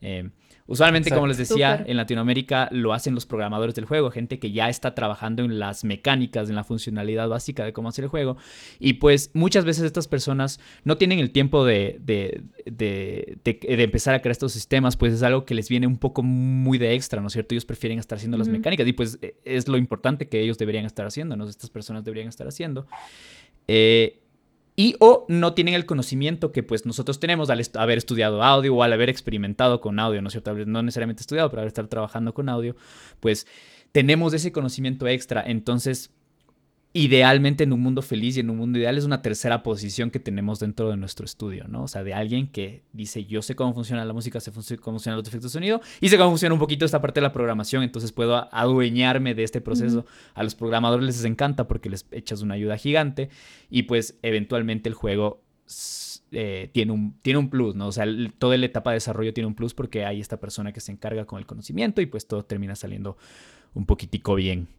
Eh, usualmente, como les decía, en Latinoamérica lo hacen los programadores del juego, gente que ya está trabajando en las mecánicas, en la funcionalidad básica de cómo hacer el juego. Y pues muchas veces estas personas no tienen el tiempo de, de, de, de empezar a crear estos sistemas, pues es algo que les viene un poco muy de extra, ¿no es cierto? Ellos prefieren estar haciendo las mecánicas y pues e, es lo importante que ellos deberían estar haciendo, ¿no? Estas personas deberían estar haciendo. Eh, y o no tienen el conocimiento que pues nosotros tenemos al haber estudiado audio o al haber experimentado con audio, ¿no es cierto? No necesariamente estudiado, pero al estar trabajando con audio, pues tenemos ese conocimiento extra. Entonces, idealmente en un mundo feliz y en un mundo ideal es una tercera posición que tenemos dentro de nuestro estudio, ¿no? O sea, de alguien que dice, yo sé cómo funciona la música, sé cómo funcionan los efectos de sonido y sé cómo funciona un poquito esta parte de la programación, entonces puedo adueñarme de este proceso. A los programadores les encanta porque les echas una ayuda gigante y pues eventualmente el juego eh, tiene, un, tiene un plus, ¿no? O sea, toda la etapa de desarrollo tiene un plus porque hay esta persona que se encarga con el conocimiento y pues todo termina saliendo un poquitico bien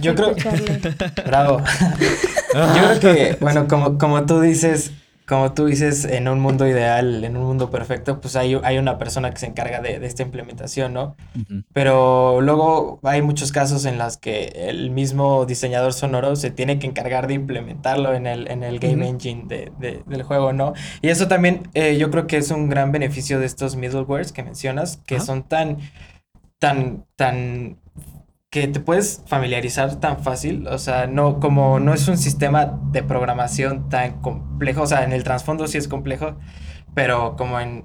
yo creo. Bravo. yo creo que, bueno, como, como tú dices, como tú dices, en un mundo ideal, en un mundo perfecto, pues hay, hay una persona que se encarga de, esta implementación, ¿no? Pero luego hay muchos casos en los que el mismo diseñador sonoro se tiene que encargar de implementarlo en el, en el game engine de, del juego, ¿no? Y eso también eh, yo creo que es un gran beneficio de estos middlewares que mencionas, que son tan, tan, tan que te puedes familiarizar tan fácil, o sea, no como no es un sistema de programación tan complejo, o sea, en el trasfondo sí es complejo, pero como en,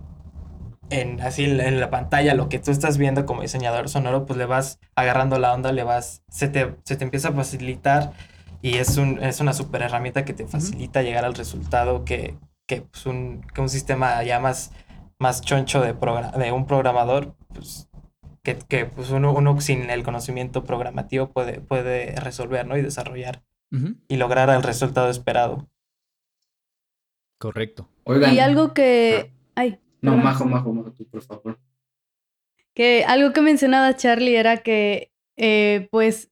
en así en la pantalla lo que tú estás viendo como diseñador sonoro, pues le vas agarrando la onda, le vas se te, se te empieza a facilitar y es un es una super herramienta que te facilita llegar al resultado que, que, pues un, que un sistema ya más más choncho de, de un programador pues que, pues uno, uno, sin el conocimiento programativo puede, puede resolver, ¿no? Y desarrollar y lograr el resultado esperado. Correcto. y algo que... Ay, no, Majo, Majo, Majo, tú, por favor. Que algo que mencionaba Charlie era que, eh, pues,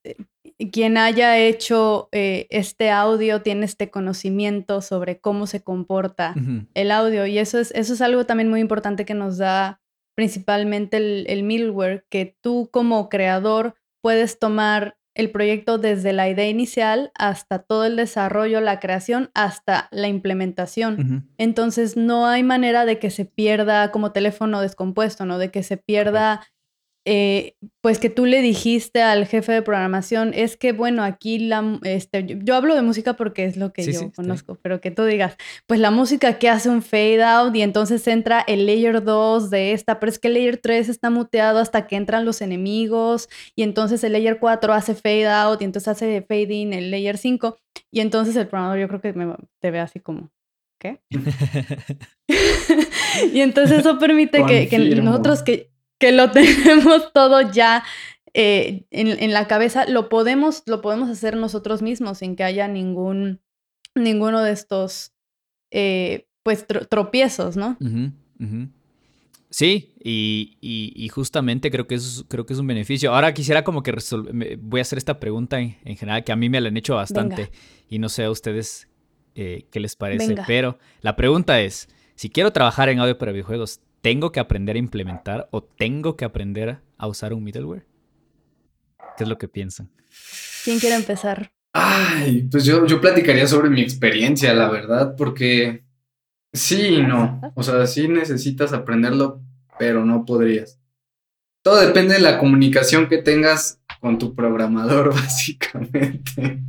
quien haya hecho eh, este audio tiene este conocimiento sobre cómo se comporta el audio. Y eso es, eso es algo también muy importante que nos da principalmente el, middleware, que tú como creador puedes tomar el proyecto desde la idea inicial hasta todo el desarrollo, la creación, hasta la implementación. Entonces no hay manera de que se pierda como teléfono descompuesto, ¿no? De que se pierda eh, pues que tú le dijiste al jefe de programación, es que bueno, aquí la, este, yo, hablo de música porque es lo que yo conozco, pero que tú digas, pues la música que hace un fade out y entonces entra el layer 2 de esta, pero es que el layer 3 está muteado hasta que entran los enemigos y entonces el layer 4 hace fade out y entonces hace fade in el layer 5 y entonces el programador yo creo que me, te ve así como, ¿qué? y entonces eso permite que, que nosotros que que lo tenemos todo ya eh, en, la cabeza, lo podemos, lo podemos hacer nosotros mismos sin que haya ningún, ninguno de estos, eh, pues, tropiezos, ¿no? Sí, y, justamente creo que, es, creo que es un beneficio. Ahora quisiera como que voy a hacer esta pregunta en, general, que a mí me la han hecho bastante, y no sé a ustedes eh, qué les parece, pero la pregunta es, si quiero trabajar en audio para videojuegos, tengo que aprender a implementar o tengo que aprender a usar un middleware? ¿Qué es lo que piensan? ¿Quién quiere empezar? Ay, pues yo, yo platicaría sobre mi experiencia, la verdad, porque sí y no. O sea, sí necesitas aprenderlo, pero no podrías. Todo depende de la comunicación que tengas con tu programador, básicamente.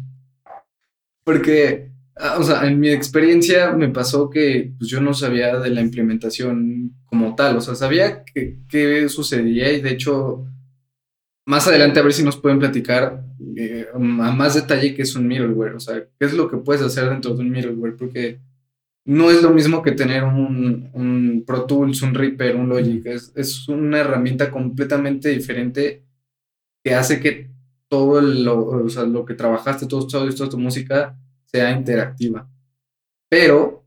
Porque o sea, en mi experiencia me pasó que pues, yo no sabía de la implementación como tal, o sea, sabía qué sucedía y de hecho, más adelante a ver si nos pueden platicar eh, a más detalle qué es un middleware, o sea, qué es lo que puedes hacer dentro de un middleware, porque no es lo mismo que tener un, un Pro Tools, un Reaper, un Logic, es, es una herramienta completamente diferente que hace que todo lo, lo que trabajaste, todos tus audios, toda tu música sea interactiva. Pero,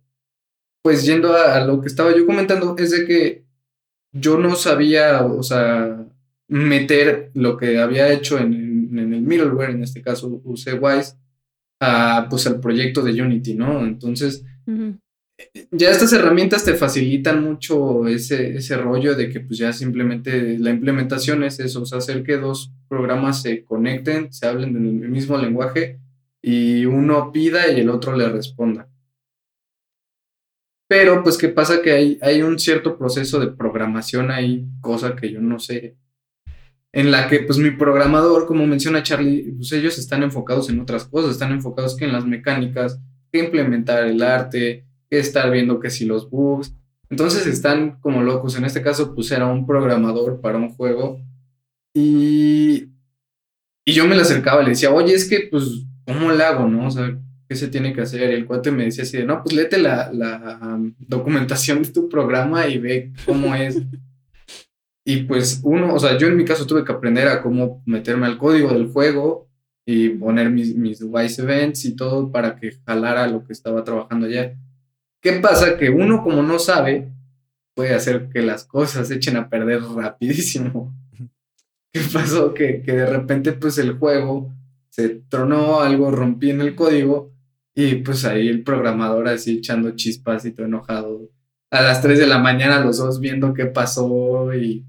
pues yendo a, lo que estaba yo comentando, es de que yo no sabía, o sea, meter lo que había hecho en, en el middleware, en este caso usé Wise, a, pues al proyecto de Unity, ¿no? Entonces, ya estas herramientas te facilitan mucho ese, ese rollo de que pues ya simplemente la implementación es eso, o sea, hacer que dos programas se conecten, se hablen en el mismo lenguaje y uno pida y el otro le responda. Pero pues qué pasa que hay, hay un cierto proceso de programación ahí, cosa que yo no sé, en la que pues mi programador, como menciona Charlie, pues ellos están enfocados en otras cosas, están enfocados que en las mecánicas, que implementar el arte, que estar viendo que si los bugs. Entonces están como locos. En este caso, pues era un programador para un juego. Y, y yo me le acercaba y le decía, oye, es que, pues, ¿cómo le hago, no? O sea, ¿qué se tiene que hacer? Y el cuate me decía así de, no, pues léete la, la um, documentación de tu programa y ve cómo es. Y pues uno, o sea, yo en mi caso tuve que aprender a cómo meterme al código del juego y poner mis, mis Wise Events y todo para que jalara lo que estaba trabajando allá. ¿Qué pasa? Que uno como no sabe, puede hacer que las cosas se echen a perder rapidísimo. ¿Qué pasó? Que, que de repente pues el juego se tronó, algo rompí en el código y pues ahí el programador así echando chispas y todo enojado. A las 3 de la mañana los dos viendo qué pasó y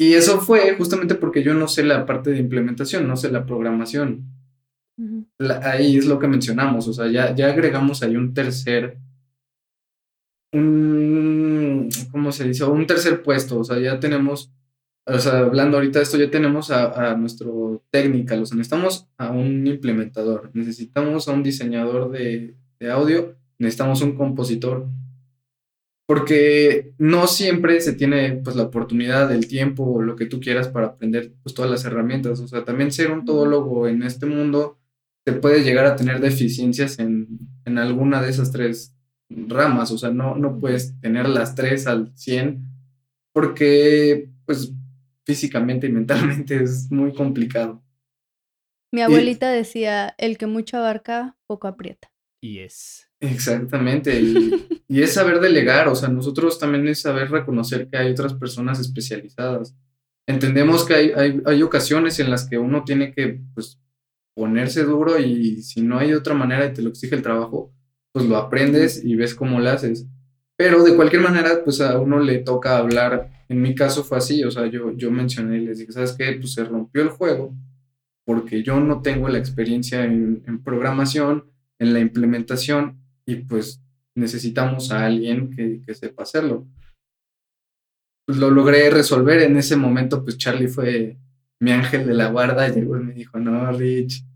y eso fue justamente porque yo no sé la parte de implementación, no sé la programación. ahí es lo que mencionamos, o sea, ya, ya agregamos ahí un tercer, un, ¿cómo se dice? Un tercer puesto, o sea, ya tenemos, o sea, hablando ahorita de esto, ya tenemos a, a nuestro técnico, o sea, necesitamos a un implementador, necesitamos a un diseñador de, de audio, necesitamos un compositor, porque no siempre se tiene pues la oportunidad, el tiempo o lo que tú quieras para aprender pues todas las herramientas. O sea, también ser un todólogo en este mundo te puede llegar a tener deficiencias en, en alguna de esas tres ramas. O sea, no, no puedes tener las tres al 100 porque pues físicamente y mentalmente es muy complicado. Mi abuelita decía, el que mucho abarca, poco aprieta. Y es. Exactamente. Y, es saber delegar, o sea, nosotros también es saber reconocer que hay otras personas especializadas. Entendemos que hay, hay, ocasiones en las que uno tiene que pues, ponerse duro y si no hay otra manera y te lo exige el trabajo, pues lo aprendes y ves cómo lo haces. Pero de cualquier manera, pues a uno le toca hablar. En mi caso fue así, o sea, yo, yo mencioné y les dije, ¿sabes qué? Pues se rompió el juego porque yo no tengo la experiencia en, en programación, en la implementación y pues necesitamos a alguien que, sepa hacerlo. Pues lo logré resolver en ese momento, pues Charlie fue mi ángel de la guarda, llegó y me dijo, no, Rich,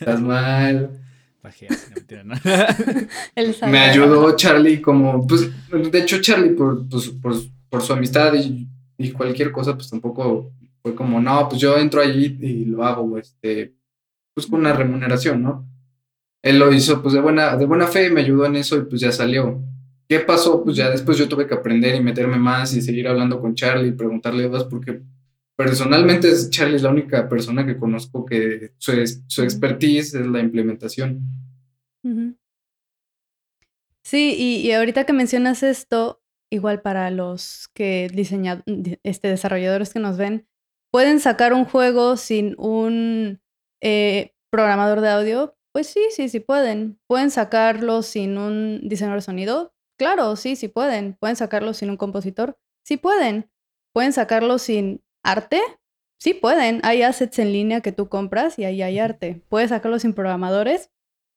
estás mal. me ayudó Charlie como, pues, de hecho Charlie por, pues, por, su amistad y, y, cualquier cosa, pues tampoco fue como, no, pues yo entro allí y lo hago, este, pues con una remuneración, ¿no? él lo hizo pues de buena, de buena fe, me ayudó en eso y pues ya salió. ¿Qué pasó? Pues ya después yo tuve que aprender y meterme más y seguir hablando con Charlie y preguntarle dudas porque personalmente Charlie es la única persona que conozco que su, su expertise es la implementación. Sí, y, ahorita que mencionas esto, igual para los que diseñan, este, desarrolladores que nos ven, pueden sacar un juego sin un eh, programador de audio, pues sí, sí, sí pueden. ¿Pueden sacarlo sin un diseñador de sonido? Claro, sí, sí pueden. ¿Pueden sacarlo sin un compositor? Sí pueden. ¿Pueden sacarlo sin arte? Sí pueden. Hay assets en línea que tú compras y ahí hay arte. ¿Puedes sacarlo sin programadores?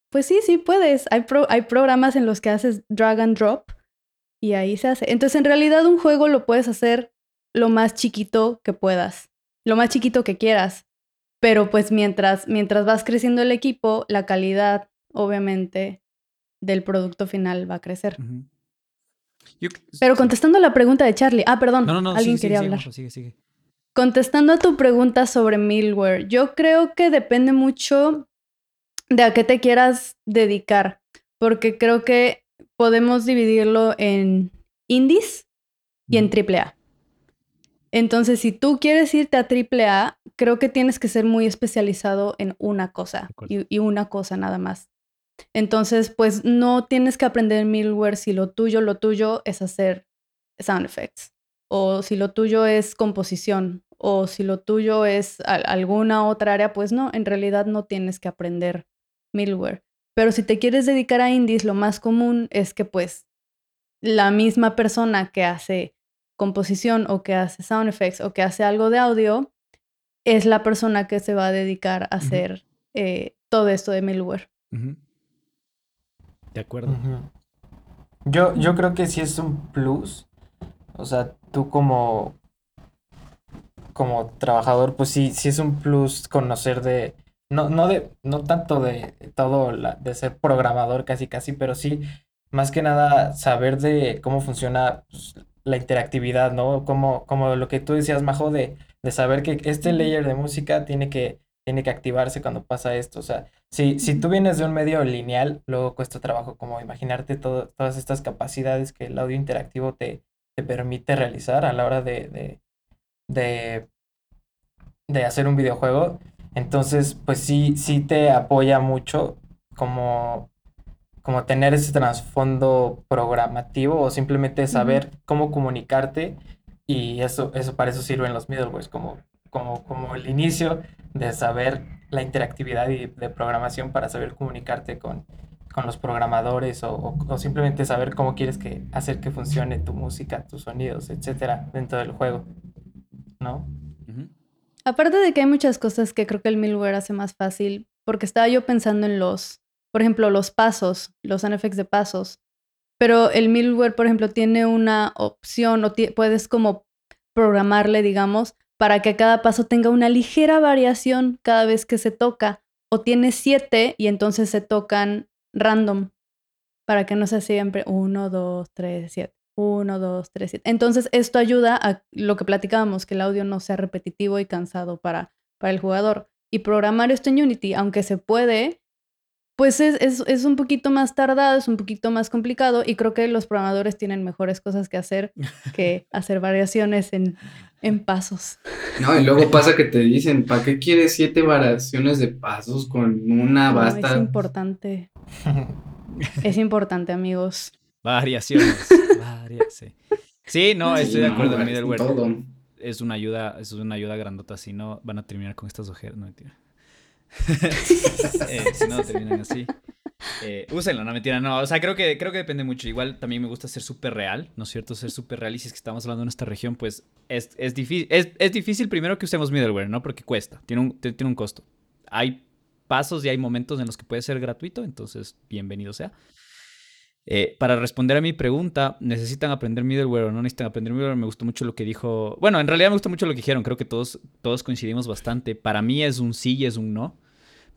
Pues sí, sí puedes. Hay, hay programas en los que haces drag and drop y ahí se hace. Entonces, en realidad, un juego lo puedes hacer lo más chiquito que puedas, lo más chiquito que quieras. Pero pues mientras, mientras vas creciendo el equipo, la calidad, obviamente, del producto final va a crecer. Pero contestando a la pregunta de Charlie, ah, perdón, alguien quería hablar. Contestando a tu pregunta sobre middleware, yo creo que depende mucho de a qué te quieras dedicar, porque creo que podemos dividirlo en indies y en AAA. Entonces, si tú quieres irte a AAA, creo que tienes que ser muy especializado en una cosa y, una cosa nada más. Entonces, pues no tienes que aprender middleware si lo tuyo, lo tuyo es hacer sound effects, o si lo tuyo es composición, o si lo tuyo es alguna otra área, pues no, en realidad no tienes que aprender middleware. Pero si te quieres dedicar a indies, lo más común es que pues la misma persona que hace composición o que hace sound effects o que hace algo de audio, es la persona que se va a dedicar a hacer eh, todo esto de middleware. De acuerdo. yo, yo creo que sí es un plus. O sea, tú como, como trabajador, pues sí, sí es un plus conocer de, no, no de, no tanto de todo, la, de ser programador casi casi, pero sí, más que nada, saber de cómo funciona pues, la interactividad, ¿no? Como, como lo que tú decías, Majo, de, de saber que este layer de música tiene que, tiene que activarse cuando pasa esto. O sea, si, si tú vienes de un medio lineal, luego cuesta trabajo como imaginarte todas estas capacidades que el audio interactivo te, te permite realizar a la hora de, de, de, de hacer un videojuego. Entonces, pues sí, sí te apoya mucho como como tener ese trasfondo programativo o simplemente saber cómo comunicarte y eso, eso para eso sirven los middlewares como, como, como el inicio de saber la interactividad y de programación para saber comunicarte con, con los programadores o, o, simplemente saber cómo quieres que hacer que funcione tu música, tus sonidos, etcétera, dentro del juego, ¿no? Aparte de que hay muchas cosas que creo que el middleware hace más fácil, porque estaba yo pensando en los por ejemplo, los pasos, los NFX de pasos. Pero el middleware, por ejemplo, tiene una opción o puedes como programarle, digamos, para que cada paso tenga una ligera variación cada vez que se toca. O tiene siete y entonces se tocan random para que no sea siempre uno, dos, tres, siete. Uno, dos, tres, siete. Entonces, esto ayuda a lo que platicábamos, que el audio no sea repetitivo y cansado para, para el jugador. Y programar esto en Unity, aunque se puede, pues es, un poquito más tardado, es un poquito más complicado y creo que los programadores tienen mejores cosas que hacer que hacer variaciones en, pasos. No, y luego pasa que te dicen, ¿para qué quieres siete variaciones de pasos con una basta? es importante. es importante, amigos. Variaciones. Variaciones. Sí, no, estoy de acuerdo. el middleware es una ayuda, es una ayuda grandota. Si no, van a terminar con estas ojeras. No, mentira. Eh, si no, terminan así. Eh, úsenlo, no mentira, no. O sea, creo que, creo que depende mucho. Igual también me gusta ser súper real, ¿no es cierto? Ser súper real. Y si es que estamos hablando en esta región, pues es, es, difícil, es, difícil primero que usemos middleware, ¿no? Porque cuesta, tiene un, tiene un costo. Hay pasos y hay momentos en los que puede ser gratuito, entonces bienvenido sea. Eh, para responder a mi pregunta, ¿necesitan aprender middleware o no necesitan aprender middleware? Me gustó mucho lo que dijo. Bueno, en realidad me gustó mucho lo que dijeron. Creo que todos, todos coincidimos bastante. Para mí es un sí y es un no.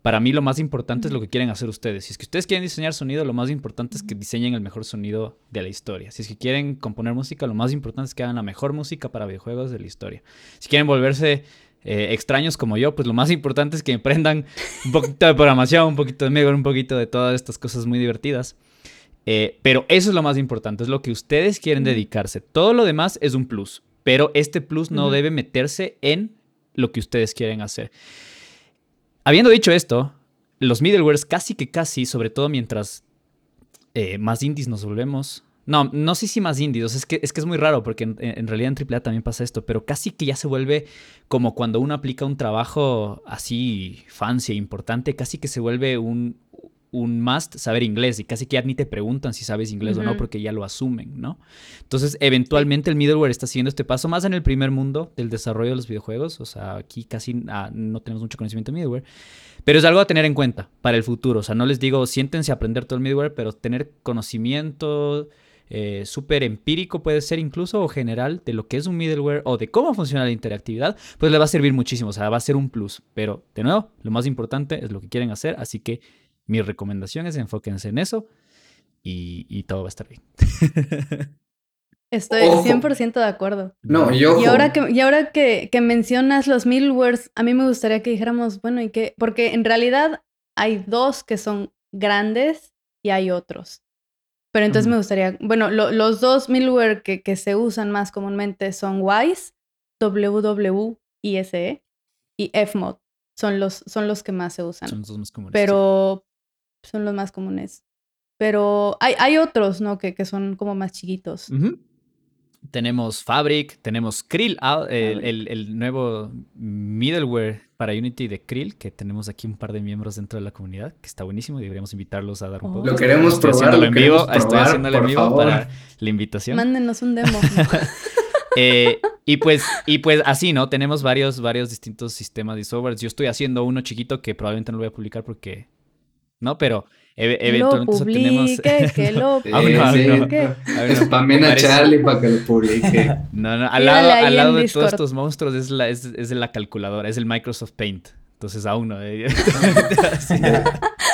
Para mí lo más importante es lo que quieren hacer ustedes. Si es que ustedes quieren diseñar sonido, lo más importante es que diseñen el mejor sonido de la historia. Si es que quieren componer música, lo más importante es que hagan la mejor música para videojuegos de la historia. Si quieren volverse eh, extraños como yo, pues lo más importante es que aprendan un poquito de programación, un poquito de middleware, un poquito de todas estas cosas muy divertidas. Eh, pero eso es lo más importante, es lo que ustedes quieren dedicarse. Todo lo demás es un plus, pero este plus no debe meterse en lo que ustedes quieren hacer. Habiendo dicho esto, los middlewares casi que casi, sobre todo mientras eh, más indies nos volvemos. No, no sé si más indies, es, que, es que es muy raro porque en, realidad en AAA también pasa esto, pero casi que ya se vuelve como cuando uno aplica un trabajo así fancy e importante, casi que se vuelve un, un must saber inglés y casi que ya ni te preguntan si sabes inglés o no porque ya lo asumen, ¿no? Entonces, eventualmente el middleware está siguiendo este paso más en el primer mundo del desarrollo de los videojuegos, o sea, aquí casi ah, no tenemos mucho conocimiento de middleware, pero es algo a tener en cuenta para el futuro, o sea, no les digo siéntense a aprender todo el middleware, pero tener conocimiento eh, súper empírico puede ser incluso o general de lo que es un middleware o de cómo funciona la interactividad, pues le va a servir muchísimo, o sea, va a ser un plus, pero de nuevo, lo más importante es lo que quieren hacer, así que mi recomendación es enfóquense en eso y, todo va a estar bien. Estoy 100% de acuerdo. No, yo. Y ahora, que, y ahora que, mencionas los middlewares, a mí me gustaría que dijéramos, bueno, ¿y qué? Porque en realidad hay dos que son grandes y hay otros. Pero entonces me gustaría, bueno, los dos middleware que, que, se usan más comúnmente son Wise WWISE y Fmod. Son los, son los que más se usan. Son los más comunes. Pero son los más comunes. Pero hay, hay otros, ¿no? Que, que son como más chiquitos. Tenemos Fabric, tenemos Krill, ah, el, el- el nuevo middleware para Unity de Krill, que tenemos aquí un par de miembros dentro de la comunidad, que está buenísimo y deberíamos invitarlos a dar un Oh. poco. Lo queremos Estoy probar, haciéndolo lo en vivo, estoy haciéndolo en vivo favor. para la invitación. Mándenos un demo. Eh, y pues, y pues así, ¿no? Tenemos varios, varios distintos sistemas de software. Yo estoy haciendo uno chiquito que probablemente no lo voy a publicar porque. No, pero e- Que lo eventualmente eso tenemos. publique, que lo publique. Spamen me a Charlie para que lo publique. No, no, al lado, al lado de Discord. todos estos monstruos es, la, es, es la calculadora, es el Microsoft Paint. Entonces aún no. eh. Sí.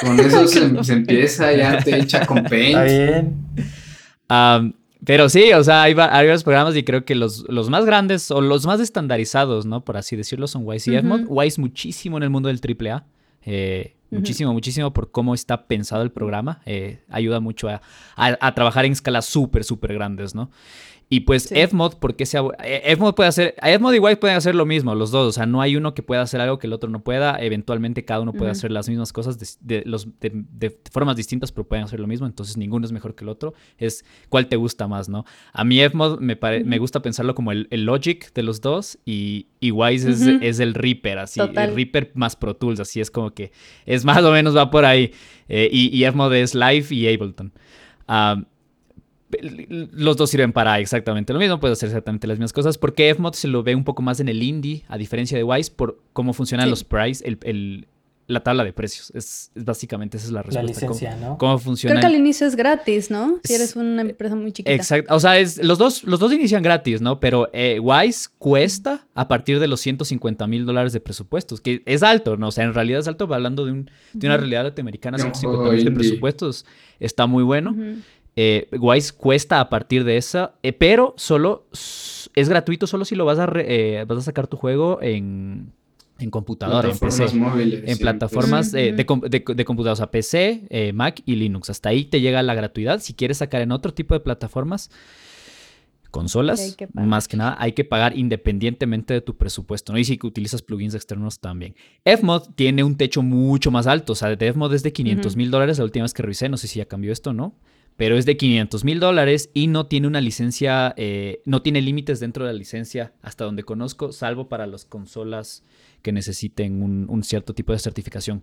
Con eso se, se empieza, ya te echa con Está paint. bien. Pero sí, o sea, hay, va- hay varios programas y creo que los, los más grandes o los más estandarizados, ¿no? Por así decirlo, son Wise y. Fmod. Wise muchísimo en el mundo del AAA. eh, Muchísimo, muchísimo por cómo está pensado el programa. eh, ayuda mucho a, a- a trabajar en escalas súper, súper grandes, ¿no? Y pues Sí. Fmod, porque sea, Fmod puede hacer, Fmod y Wise pueden hacer lo mismo, los dos. O sea, no hay uno que pueda hacer algo que el otro no pueda. Eventualmente cada uno puede Ujú. hacer las mismas cosas de, de los, de, de formas distintas, pero pueden hacer lo mismo. Entonces ninguno es mejor que el otro. Es cuál te gusta más, ¿no? A mí Fmod me, pare- me Ujú. gusta pensarlo como el, el Logic de los dos y, y Wise es, Ujú. es el Reaper, así. Total. El Reaper más Pro Tools, así es como que es más o menos va por ahí. Eh, y, y Fmod es Live y Ableton. Am, los dos sirven para exactamente lo mismo, puede hacer exactamente las mismas cosas, porque Fmod se lo ve un poco más en el indie, a diferencia de Wise, por cómo funcionan Sí. los price, el, el- la tabla de precios. Es, es básicamente esa es la La respuesta. cómo- licencia, ¿no? Cómo, funciona. Creo que al inicio es gratis, ¿no? Si Es- eres una empresa muy chiquita. Exacto, o sea, es, los, dos, los dos inician gratis, ¿no? Pero eh, Wise cuesta a partir de los 150 mil dólares de presupuestos, que es alto, ¿no? O sea, en realidad es alto, hablando de, un, de una realidad latinoamericana, De un 150 juego mil de presupuestos está muy bueno. Ujú. Eh, Wise cuesta a partir de esa, eh, pero solo es gratuito solo si lo vas a, re- eh, vas a sacar tu juego en, en computadora, en PC. Plataformas móviles. En sí, plataformas pues. eh, de, computadoras, o sea, PC, eh, Mac y Linux. Hasta ahí te llega la gratuidad. Si quieres sacar en otro tipo de plataformas, consolas, Hay que pagar. más que nada, hay que pagar independientemente de tu presupuesto. ¿no? Y si utilizas plugins externos también. Fmod tiene un techo mucho más alto. O sea, de Fmod es de 500 mil dólares. La última vez que revisé, no sé si ya cambió esto o no. Pero es de 500 mil dólares y no tiene una licencia, eh, no tiene límites dentro de la licencia hasta donde conozco, salvo para las consolas que necesiten un, un cierto tipo de certificación.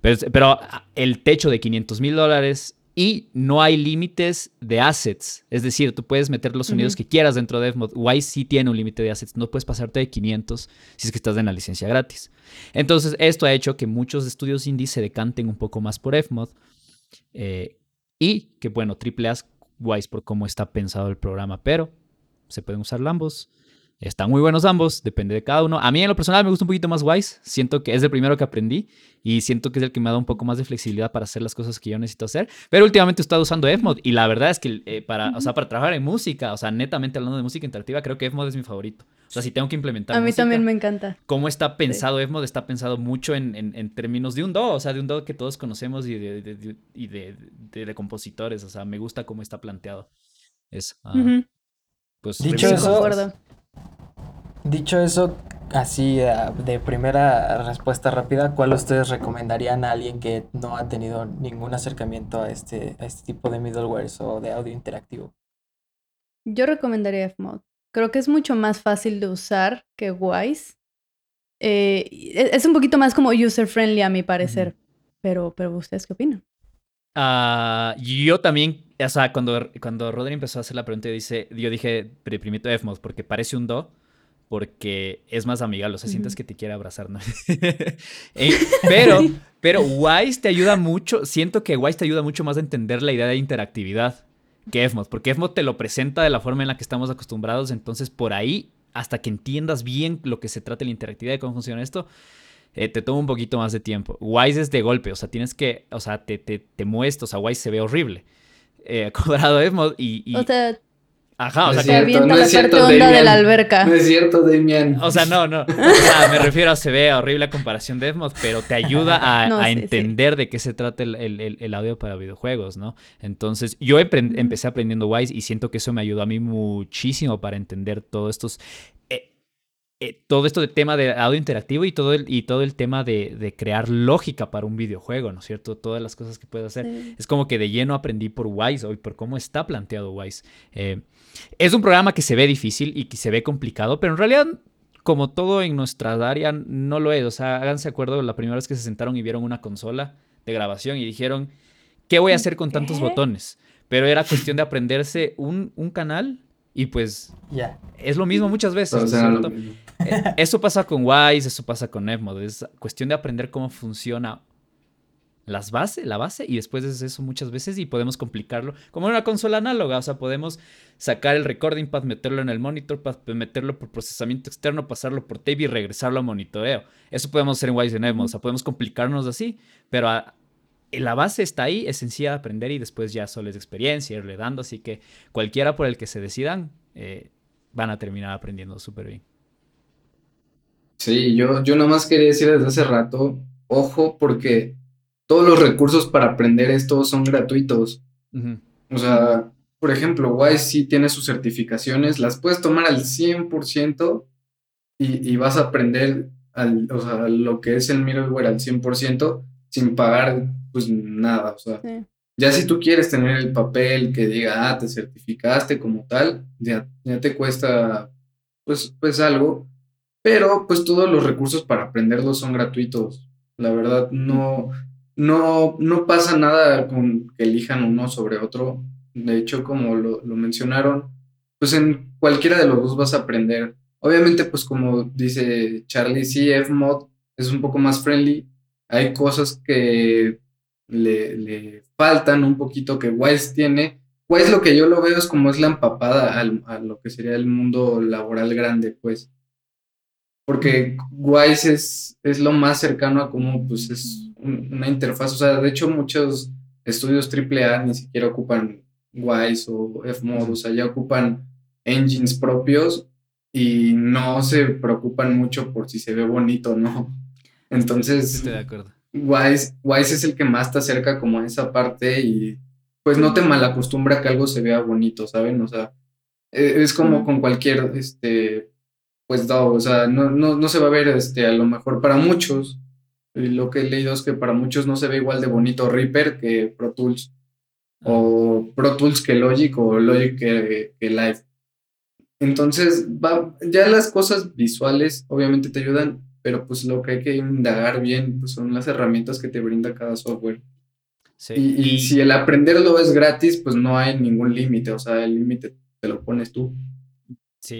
Pero, pero, ah, el techo de 500 mil dólares y no hay límites de assets. Es decir, tú puedes meter los sonidos Ujú. que quieras dentro de Fmod. Wise sí tiene un límite de assets. No puedes pasarte de 500 si es que estás en la licencia gratis. Entonces, esto ha hecho que muchos estudios indie se decanten un poco más por Fmod. eh, y que, bueno, AAA Wise por cómo está pensado el programa. Pero se pueden usar ambos. Están muy buenos ambos, depende de cada uno. A mí en lo personal me gusta un poquito más Wise. Siento que es el primero que aprendí y siento que es el que me ha dado un poco más de flexibilidad para hacer las cosas que yo necesito hacer. Pero últimamente he estado usando Fmod y la verdad es que eh, para, o sea, para trabajar en música, o sea, netamente hablando de música interactiva, creo que Fmod es mi favorito. O sea, si tengo que implementar A mí música, también me encanta. cómo está pensado Fmod, está pensado mucho en, en- en términos de un do, o sea, de un do que todos conocemos y de, de- de- y de, de- de compositores. O sea, me gusta cómo está planteado. Es, ah, Ujú. pues, Dicho eso-. Dicho eso, así eh, de primera respuesta rápida, ¿cuál ustedes recomendarían a alguien que no ha tenido ningún acercamiento a este, a este tipo de middlewares o de audio interactivo? Yo recomendaría Fmod. Creo que es mucho más fácil de usar que Wise. Eh, es es un poquito más como user friendly a mi parecer. Pero, pero ¿ustedes qué opinan? Ah, yo también, o sea, cuando, cuando Rodri empezó a hacer la pregunta, yo, dice, yo dije pri- primito Fmod porque parece un do, porque es más amigable, o sea, sientes Ujú. que te quiere abrazar, ¿no? Eh, pero, pero Wise te ayuda mucho, siento que Wise te ayuda mucho más a entender la idea de interactividad que Fmod, porque Fmod te lo presenta de la forma en la que estamos acostumbrados, entonces por ahí, hasta que entiendas bien lo que se trata de la interactividad y cómo funciona esto, eh, te toma un poquito más de tiempo. Wise es de golpe, o sea, tienes que, o sea, te, te, te muestra, o sea, Wise se ve horrible. Eh, comparado a Fmod y, y- O sea, ajá, o No sea, es que- no la es cierto, onda de la alberca. No es cierto, Damian. o sea, no, no. O sea, me refiero a se ve horrible a comparación de Fmod, pero te ayuda a, No, a sí, sí. entender de qué se trata el, el- el- el audio para videojuegos, ¿no? Entonces, yo empecé aprendiendo Wise y siento que eso me ayudó a mí muchísimo para entender todos estos. Eh, todo esto de tema de audio interactivo y todo el, y todo el tema de, crear lógica para un videojuego, ¿no es cierto? Todas las cosas que puedes hacer. Es como que de lleno aprendí por Wise hoy, por cómo está planteado Wise. Eh, es un programa que se ve difícil y que se ve complicado, pero en realidad, como todo en nuestra área, no lo es. O sea, háganse acuerdo la primera vez que se sentaron y vieron una consola de grabación y dijeron, ¿qué voy a hacer con tantos botones? Pero era cuestión de aprenderse un, un canal y pues ya es lo mismo muchas veces. Eh, eso pasa con Wise, eso pasa con Fmod. Es cuestión de aprender cómo funciona las bases, la base, y después es eso muchas veces y podemos complicarlo. Como en una consola análoga, o sea, podemos sacar el recording pad, meterlo en el monitor pad, meterlo por procesamiento externo, pasarlo por tape y regresarlo a monitoreo. Eso podemos hacer en Wise y en o sea, podemos complicarnos así, pero la base está ahí, es sencilla de aprender y después ya solo es experiencia, irle dando, así que cualquiera por el que se decidan, eh, van a terminar aprendiendo súper bien. Sí, yo, yo nada más quería decir desde hace rato, ojo, porque todos los recursos para aprender esto son gratuitos. O sea, por ejemplo, Wise sí tiene sus certificaciones, las puedes tomar al 100% y, y vas a aprender al, o sea, lo que es el middleware al 100% sin pagar pues nada. O sea, ya si tú quieres tener el papel que diga, ah, te certificaste como tal, ya, ya te cuesta pues, pues algo, pero pues todos los recursos para aprenderlo son gratuitos. La verdad, no, no, no pasa nada con que elijan uno sobre otro. De hecho, como lo, mencionaron, pues en cualquiera de los dos vas a aprender. Obviamente, pues como dice Charlie, sí, Fmod es un poco más friendly. Hay cosas que le, le faltan un poquito que Wise tiene. Wise lo que yo lo veo es como es la empapada a lo que sería el mundo laboral grande, pues porque Wise es, es lo más cercano a cómo pues es una interfaz, o sea, de hecho muchos estudios AAA ni siquiera ocupan Wise o Fmod, o sea, ya ocupan engines propios y no se preocupan mucho por si se ve bonito o no. Entonces, Estoy de acuerdo. Wise, Wise es el que más te acerca como a esa parte y pues no te malacostumbra que algo se vea bonito, ¿saben? O sea, e, es como con cualquier este pues no, o sea, no, no, se va a ver este, a lo mejor para muchos. lo que he leído es que para muchos no se ve igual de bonito Reaper que Pro Tools. O Pro Tools que Logic o Logic que, Live. Entonces, va, ya las cosas visuales obviamente te ayudan, pero pues lo que hay que indagar bien pues son las herramientas que te brinda cada software. Y, y, si el aprenderlo es gratis, pues no hay ningún límite, o sea, el límite te lo pones tú.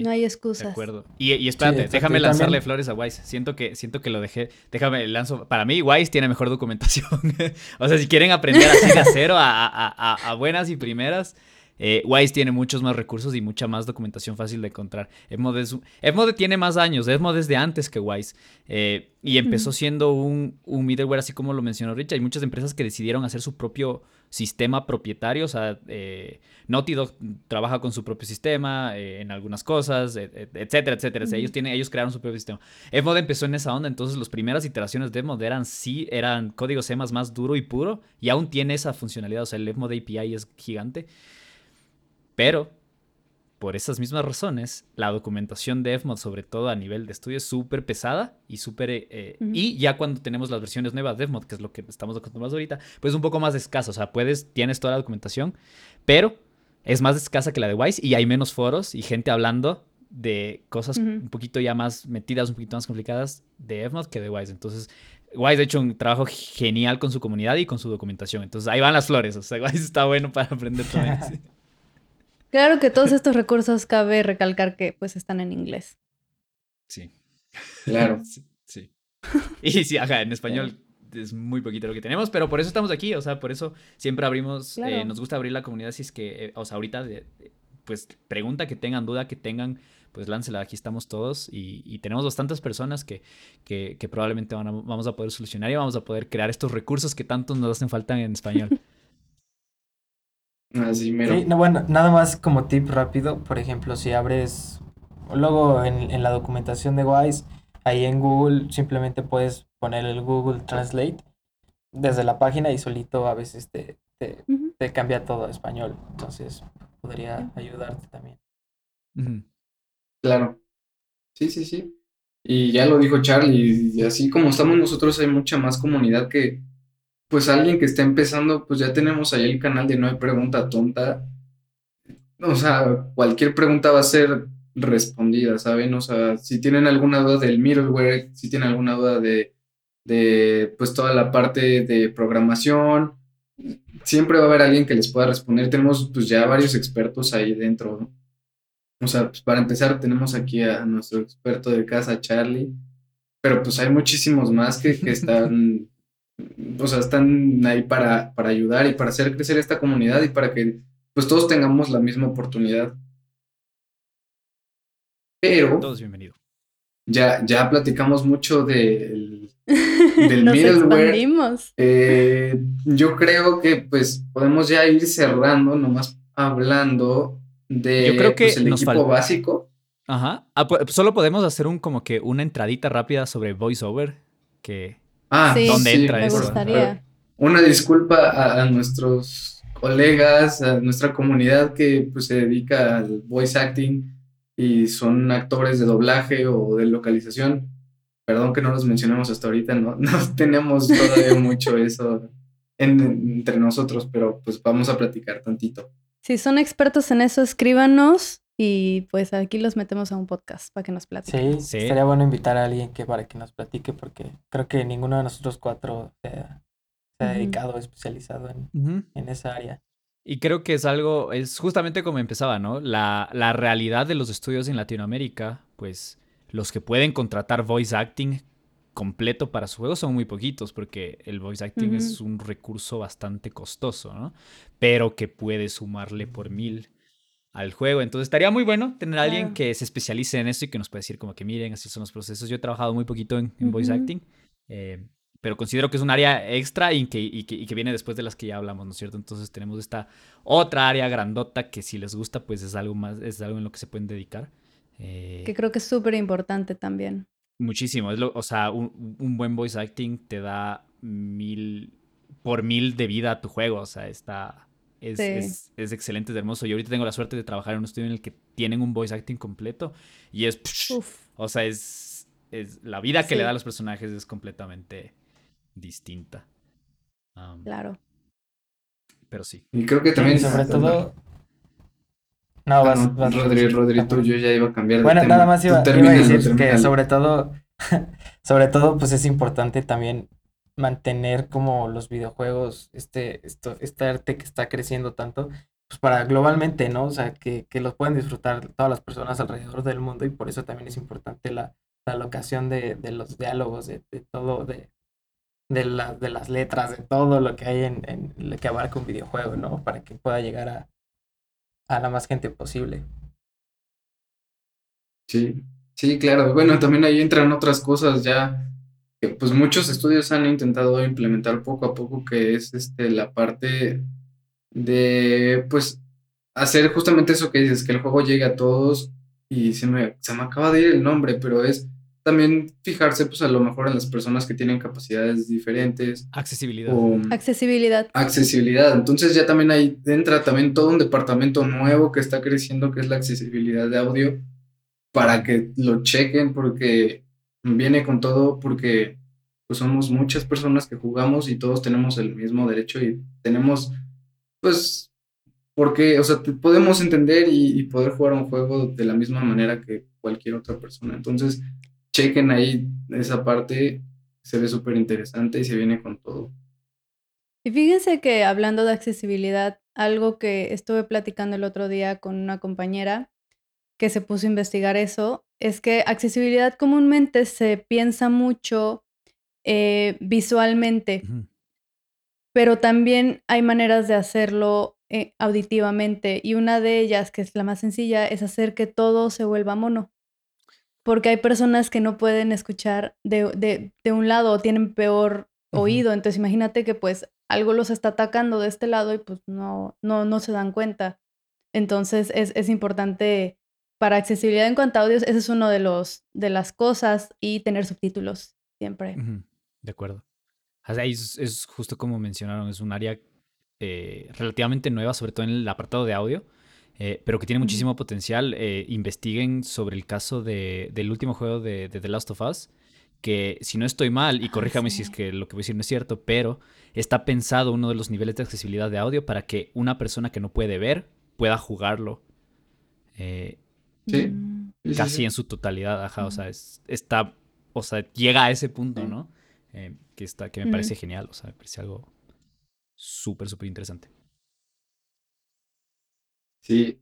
No hay excusas. De acuerdo. Y, y espérate, déjame lanzarle flores a Wise. Siento que, siento que lo dejé. Déjame, lanzo. Para mí, Wise tiene mejor documentación. o sea, si quieren aprender así de cero a, a, a, buenas y primeras, eh, Wise tiene muchos más recursos y mucha más documentación fácil de encontrar. Fmod, tiene más años, Fmod es de antes que Wise. Eh, y empezó siendo un, un middleware, así como lo mencionó Rich. Hay muchas empresas que decidieron hacer su propio sistema propietario. O sea, eh, Naughty Dog trabaja con su propio sistema eh, en algunas cosas, etcétera, etcétera. ellos, tienen, ellos crearon su propio sistema. Fmod empezó en esa onda, entonces las primeras iteraciones de Fmod eran sí, eran código C++ más duro y puro, y aún tiene esa funcionalidad. O sea, el Fmod API es gigante. Pero por esas mismas razones, la documentación de Fmod, sobre todo a nivel de estudio, es súper pesada y súper... Eh, y ya cuando tenemos las versiones nuevas de Fmod, que es lo que estamos acostumbrados ahorita, pues es un poco más escasa. O sea, puedes, tienes toda la documentación, pero es más escasa que la de Wise y hay menos foros y gente hablando de cosas un poquito ya más metidas, un poquito más complicadas de Fmod que de Wise. Entonces, Wise ha hecho un trabajo genial con su comunidad y con su documentación. Entonces, ahí van las flores. O sea, Wise está bueno para aprender también. Claro que todos estos recursos cabe recalcar que pues están en inglés. Sí. Claro. Sí. Y sí, ajá, en español es muy poquito lo que tenemos, pero por eso estamos aquí, o sea, por eso siempre abrimos, eh, nos gusta abrir la comunidad, si es que, eh, o sea, ahorita, pues pregunta que tengan, duda que tengan, pues láncela, aquí estamos todos y, tenemos bastantes personas que, que, probablemente vamos a poder solucionar y vamos a poder crear estos recursos que tanto nos hacen falta en español. Así no, bueno, nada más como tip rápido, por ejemplo, si abres, luego en, la documentación de Wise, ahí en Google simplemente puedes poner el Google Translate desde la página y solito a veces te, te, cambia todo a español. Entonces podría ayudarte también. Claro. Sí, sí, sí. Y ya lo dijo Charlie, y así como estamos nosotros, hay mucha más comunidad que, pues alguien que está empezando, pues ya tenemos ahí el canal de No hay pregunta tonta. O sea, cualquier pregunta va a ser respondida, ¿saben? O sea, si tienen alguna duda del middleware, si tienen alguna duda de, de pues toda la parte de programación, siempre va a haber alguien que les pueda responder. Tenemos pues ya varios expertos ahí dentro, ¿no? O sea, pues para empezar tenemos aquí a nuestro experto de casa, Charlie, pero pues hay muchísimos más que, están, o sea, están ahí para, para ayudar y para hacer crecer esta comunidad y para que pues todos tengamos la misma oportunidad. Pero... Todos bienvenidos. Ya, ya platicamos mucho del, del Nos middleware. Eh, yo creo que pues podemos ya ir cerrando, nomás hablando de Yo creo que pues, el equipo básico. Ajá. Ah, solo podemos hacer un como que una entradita rápida sobre voiceover. Que. Ah, ¿dónde entra me eso? Gustaría. Una disculpa a, nuestros colegas, a nuestra comunidad que pues, se dedica al voice acting y son actores de doblaje o de localización. Perdón que no los mencionemos hasta ahorita, no, no tenemos todavía mucho eso entre nosotros, pero pues vamos a platicar tantito. Si son expertos en eso, escríbanos y pues aquí los metemos a un podcast para que nos platiquen. Sí, sí. sería bueno invitar a alguien que para que nos platique porque creo que ninguno de nosotros cuatro se ha, dedicado, especializado en, en esa área. Y creo que es algo, es justamente como empezaba, ¿no? La, la, realidad de los estudios en Latinoamérica, pues los que pueden contratar voice acting completo para su juego son muy poquitos, porque el voice acting es un recurso bastante costoso, ¿no? Pero que puede sumarle por mil al juego. Entonces estaría muy bueno tener a alguien que se especialice en esto y que nos pueda decir como que miren, así son los procesos. Yo he trabajado muy poquito en, voice acting, eh, pero considero que es un área extra y que, y, que, viene después de las que ya hablamos, ¿no es cierto? Entonces tenemos esta otra área grandota que si les gusta, pues es algo más, es algo en lo que se pueden dedicar. Eh, que creo que es súper importante también. Muchísimo. Es lo, o sea, un, buen voice acting te da mil por mil de vida a tu juego. O sea, está. Es, es, excelente, es hermoso. Yo ahorita tengo la suerte de trabajar en un estudio en el que tienen un voice acting completo. Y es. o sea, es. es la vida que le da a los personajes es completamente distinta. claro. Pero sí. Y creo que también. sobre todo no, ah, vas, vas Rodri, Rodri, tú, yo ya iba a cambiar de Bueno, nada más iba, iba a decir que sobre todo, sobre todo, pues es importante también mantener como los videojuegos, este, esto, este arte que está creciendo tanto, pues para globalmente, ¿no? O sea, que, que los pueden disfrutar todas las personas alrededor del mundo y por eso también es importante la, la locación de, de los diálogos, de, de todo, de, de, la, de las letras, de todo lo que hay en, en lo que abarca un videojuego, ¿no? Para que pueda llegar a, a la más gente posible. Sí, sí, claro. Bueno, también ahí entran otras cosas ya que pues muchos estudios han intentado implementar poco a poco, que es este la parte de pues hacer justamente eso que dices, que el juego llegue a todos y se me, se me acaba de ir el nombre, pero es también fijarse, pues a lo mejor en las personas que tienen capacidades diferentes. Accesibilidad. accesibilidad. Accesibilidad. Entonces ya también ahí entra también todo un departamento nuevo que está creciendo, que es la accesibilidad de audio, para que lo chequen, porque viene con todo, porque pues somos muchas personas que jugamos y todos tenemos el mismo derecho y tenemos, pues, porque, o sea, podemos entender y, y poder jugar un juego de la misma manera que cualquier otra persona. Entonces, chequen ahí esa parte, se ve súper interesante y se viene con todo. Y fíjense que hablando de accesibilidad, algo que estuve platicando el otro día con una compañera que se puso a investigar eso, es que accesibilidad comúnmente se piensa mucho eh, visualmente, pero también hay maneras de hacerlo eh, auditivamente y una de ellas, que es la más sencilla, es hacer que todo se vuelva mono porque hay personas que no pueden escuchar de, un lado o tienen peor oído. Entonces imagínate que pues algo los está atacando de este lado y pues no, no, no se dan cuenta. Entonces es, importante para accesibilidad en cuanto a audios, ese es uno de los de las cosas y tener subtítulos siempre. De acuerdo. Es, es, justo como mencionaron, es un área eh, relativamente nueva, sobre todo en el apartado de audio. eh, pero que tiene muchísimo potencial. Eh, investiguen sobre el caso de, del último juego de, The Last of Us, que si no estoy mal, y ah, corríjame si es que lo que voy a decir no es cierto, pero está pensado uno de los niveles de accesibilidad de audio para que una persona que no puede ver pueda jugarlo. Eh, sí. Casi en su totalidad, ajá, o sea, está, o sea, llega a ese punto, ¿no? que, está, que me parece genial, o sea, me parece algo súper, súper interesante. Sí,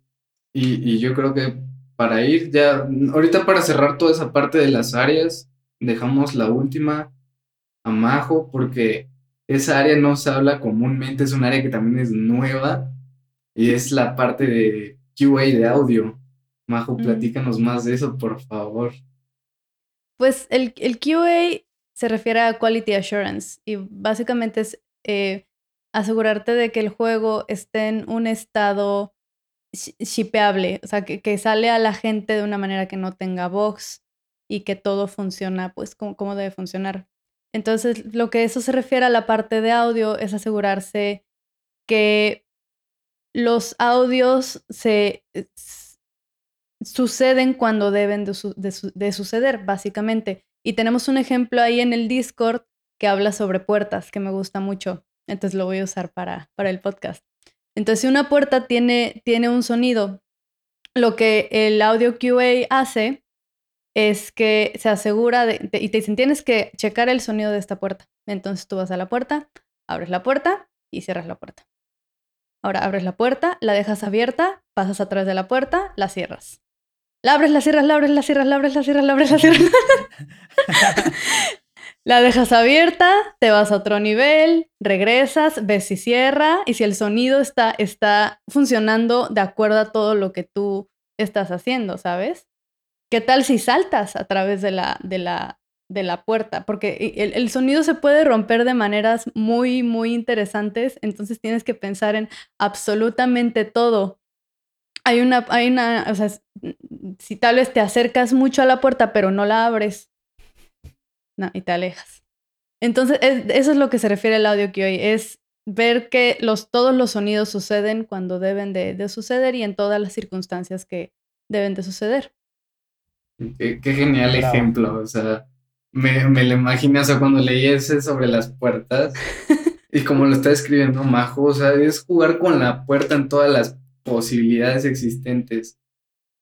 y, yo creo que para ir ya, ahorita para cerrar toda esa parte de las áreas, dejamos la última a Majo, porque esa área no se habla comúnmente, es un área que también es nueva y es la parte de QA de audio. Majo, platícanos más de eso, por favor. Pues el, el QA se refiere a Quality Assurance y básicamente es eh, asegurarte de que el juego esté en un estado shipeable, o sea, que, sale a la gente de una manera que no tenga bugs y que todo funciona pues como, debe funcionar. Entonces, lo que eso se refiere a la parte de audio es asegurarse que los audios se suceden cuando deben de, suceder, básicamente. Y tenemos un ejemplo ahí en el Discord que habla sobre puertas, que me gusta mucho. Entonces lo voy a usar para, para el podcast. Entonces, si una puerta tiene, tiene un sonido, lo que el audio QA hace es que se asegura de, y te dicen, tienes que checar el sonido de esta puerta. Entonces tú vas a la puerta, abres la puerta y cierras la puerta. Ahora abres la puerta, la dejas abierta, pasas atrás de la puerta, la cierras. La abres, la cierras, la abres, la cierras, la abres, la cierras, la abres, la cierras. La dejas abierta, te vas a otro nivel, regresas, ves si cierra y si el sonido está, está funcionando de acuerdo a todo lo que tú estás haciendo, ¿sabes? ¿Qué tal si saltas a través de la, de la, de la puerta? Porque el, el, sonido se puede romper de maneras muy, muy interesantes, entonces tienes que pensar en absolutamente todo. Hay una, hay una, o sea, si tal vez te acercas mucho a la puerta pero no la abres, y te alejas. Entonces, eso es lo que se refiere al audio que hoy, es ver que los, todos los sonidos suceden cuando deben de, suceder y en todas las circunstancias que deben de suceder. Qué, genial ejemplo, o sea, me, me lo imagino, o sea, cuando leí ese sobre las puertas y como lo está escribiendo Majo, o sea, es jugar con la puerta en todas las posibilidades existentes.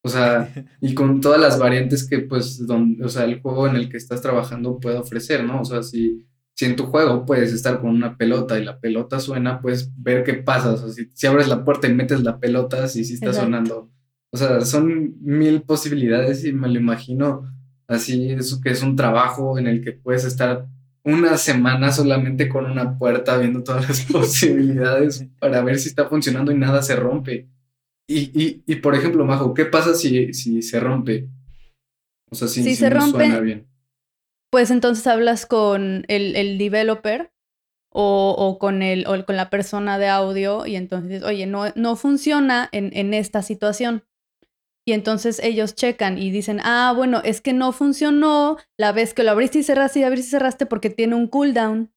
O sea, y con todas las variantes que, pues, donde, o sea, el juego en el que estás trabajando puede ofrecer, ¿no? O sea, si, si en tu juego puedes estar con una pelota y la pelota suena, puedes ver qué pasa. O sea, si, abres la puerta y metes la pelota, si sí está sonando. O sea, son mil posibilidades y me lo imagino así, eso que es un trabajo en el que puedes estar una semana solamente con una puerta viendo todas las posibilidades para ver si está funcionando y nada se rompe. Y, y, y, por ejemplo, Majo, ¿qué pasa si, si se rompe? O sea, si, se rompe, suena bien. Pues entonces hablas con el, el developer o, o, con el, o con la persona de audio y entonces, oye, no, no funciona en, en esta situación. Y entonces ellos checan y dicen, ah, bueno, es que no funcionó la vez que lo abriste y cerraste y abriste y cerraste porque tiene un cooldown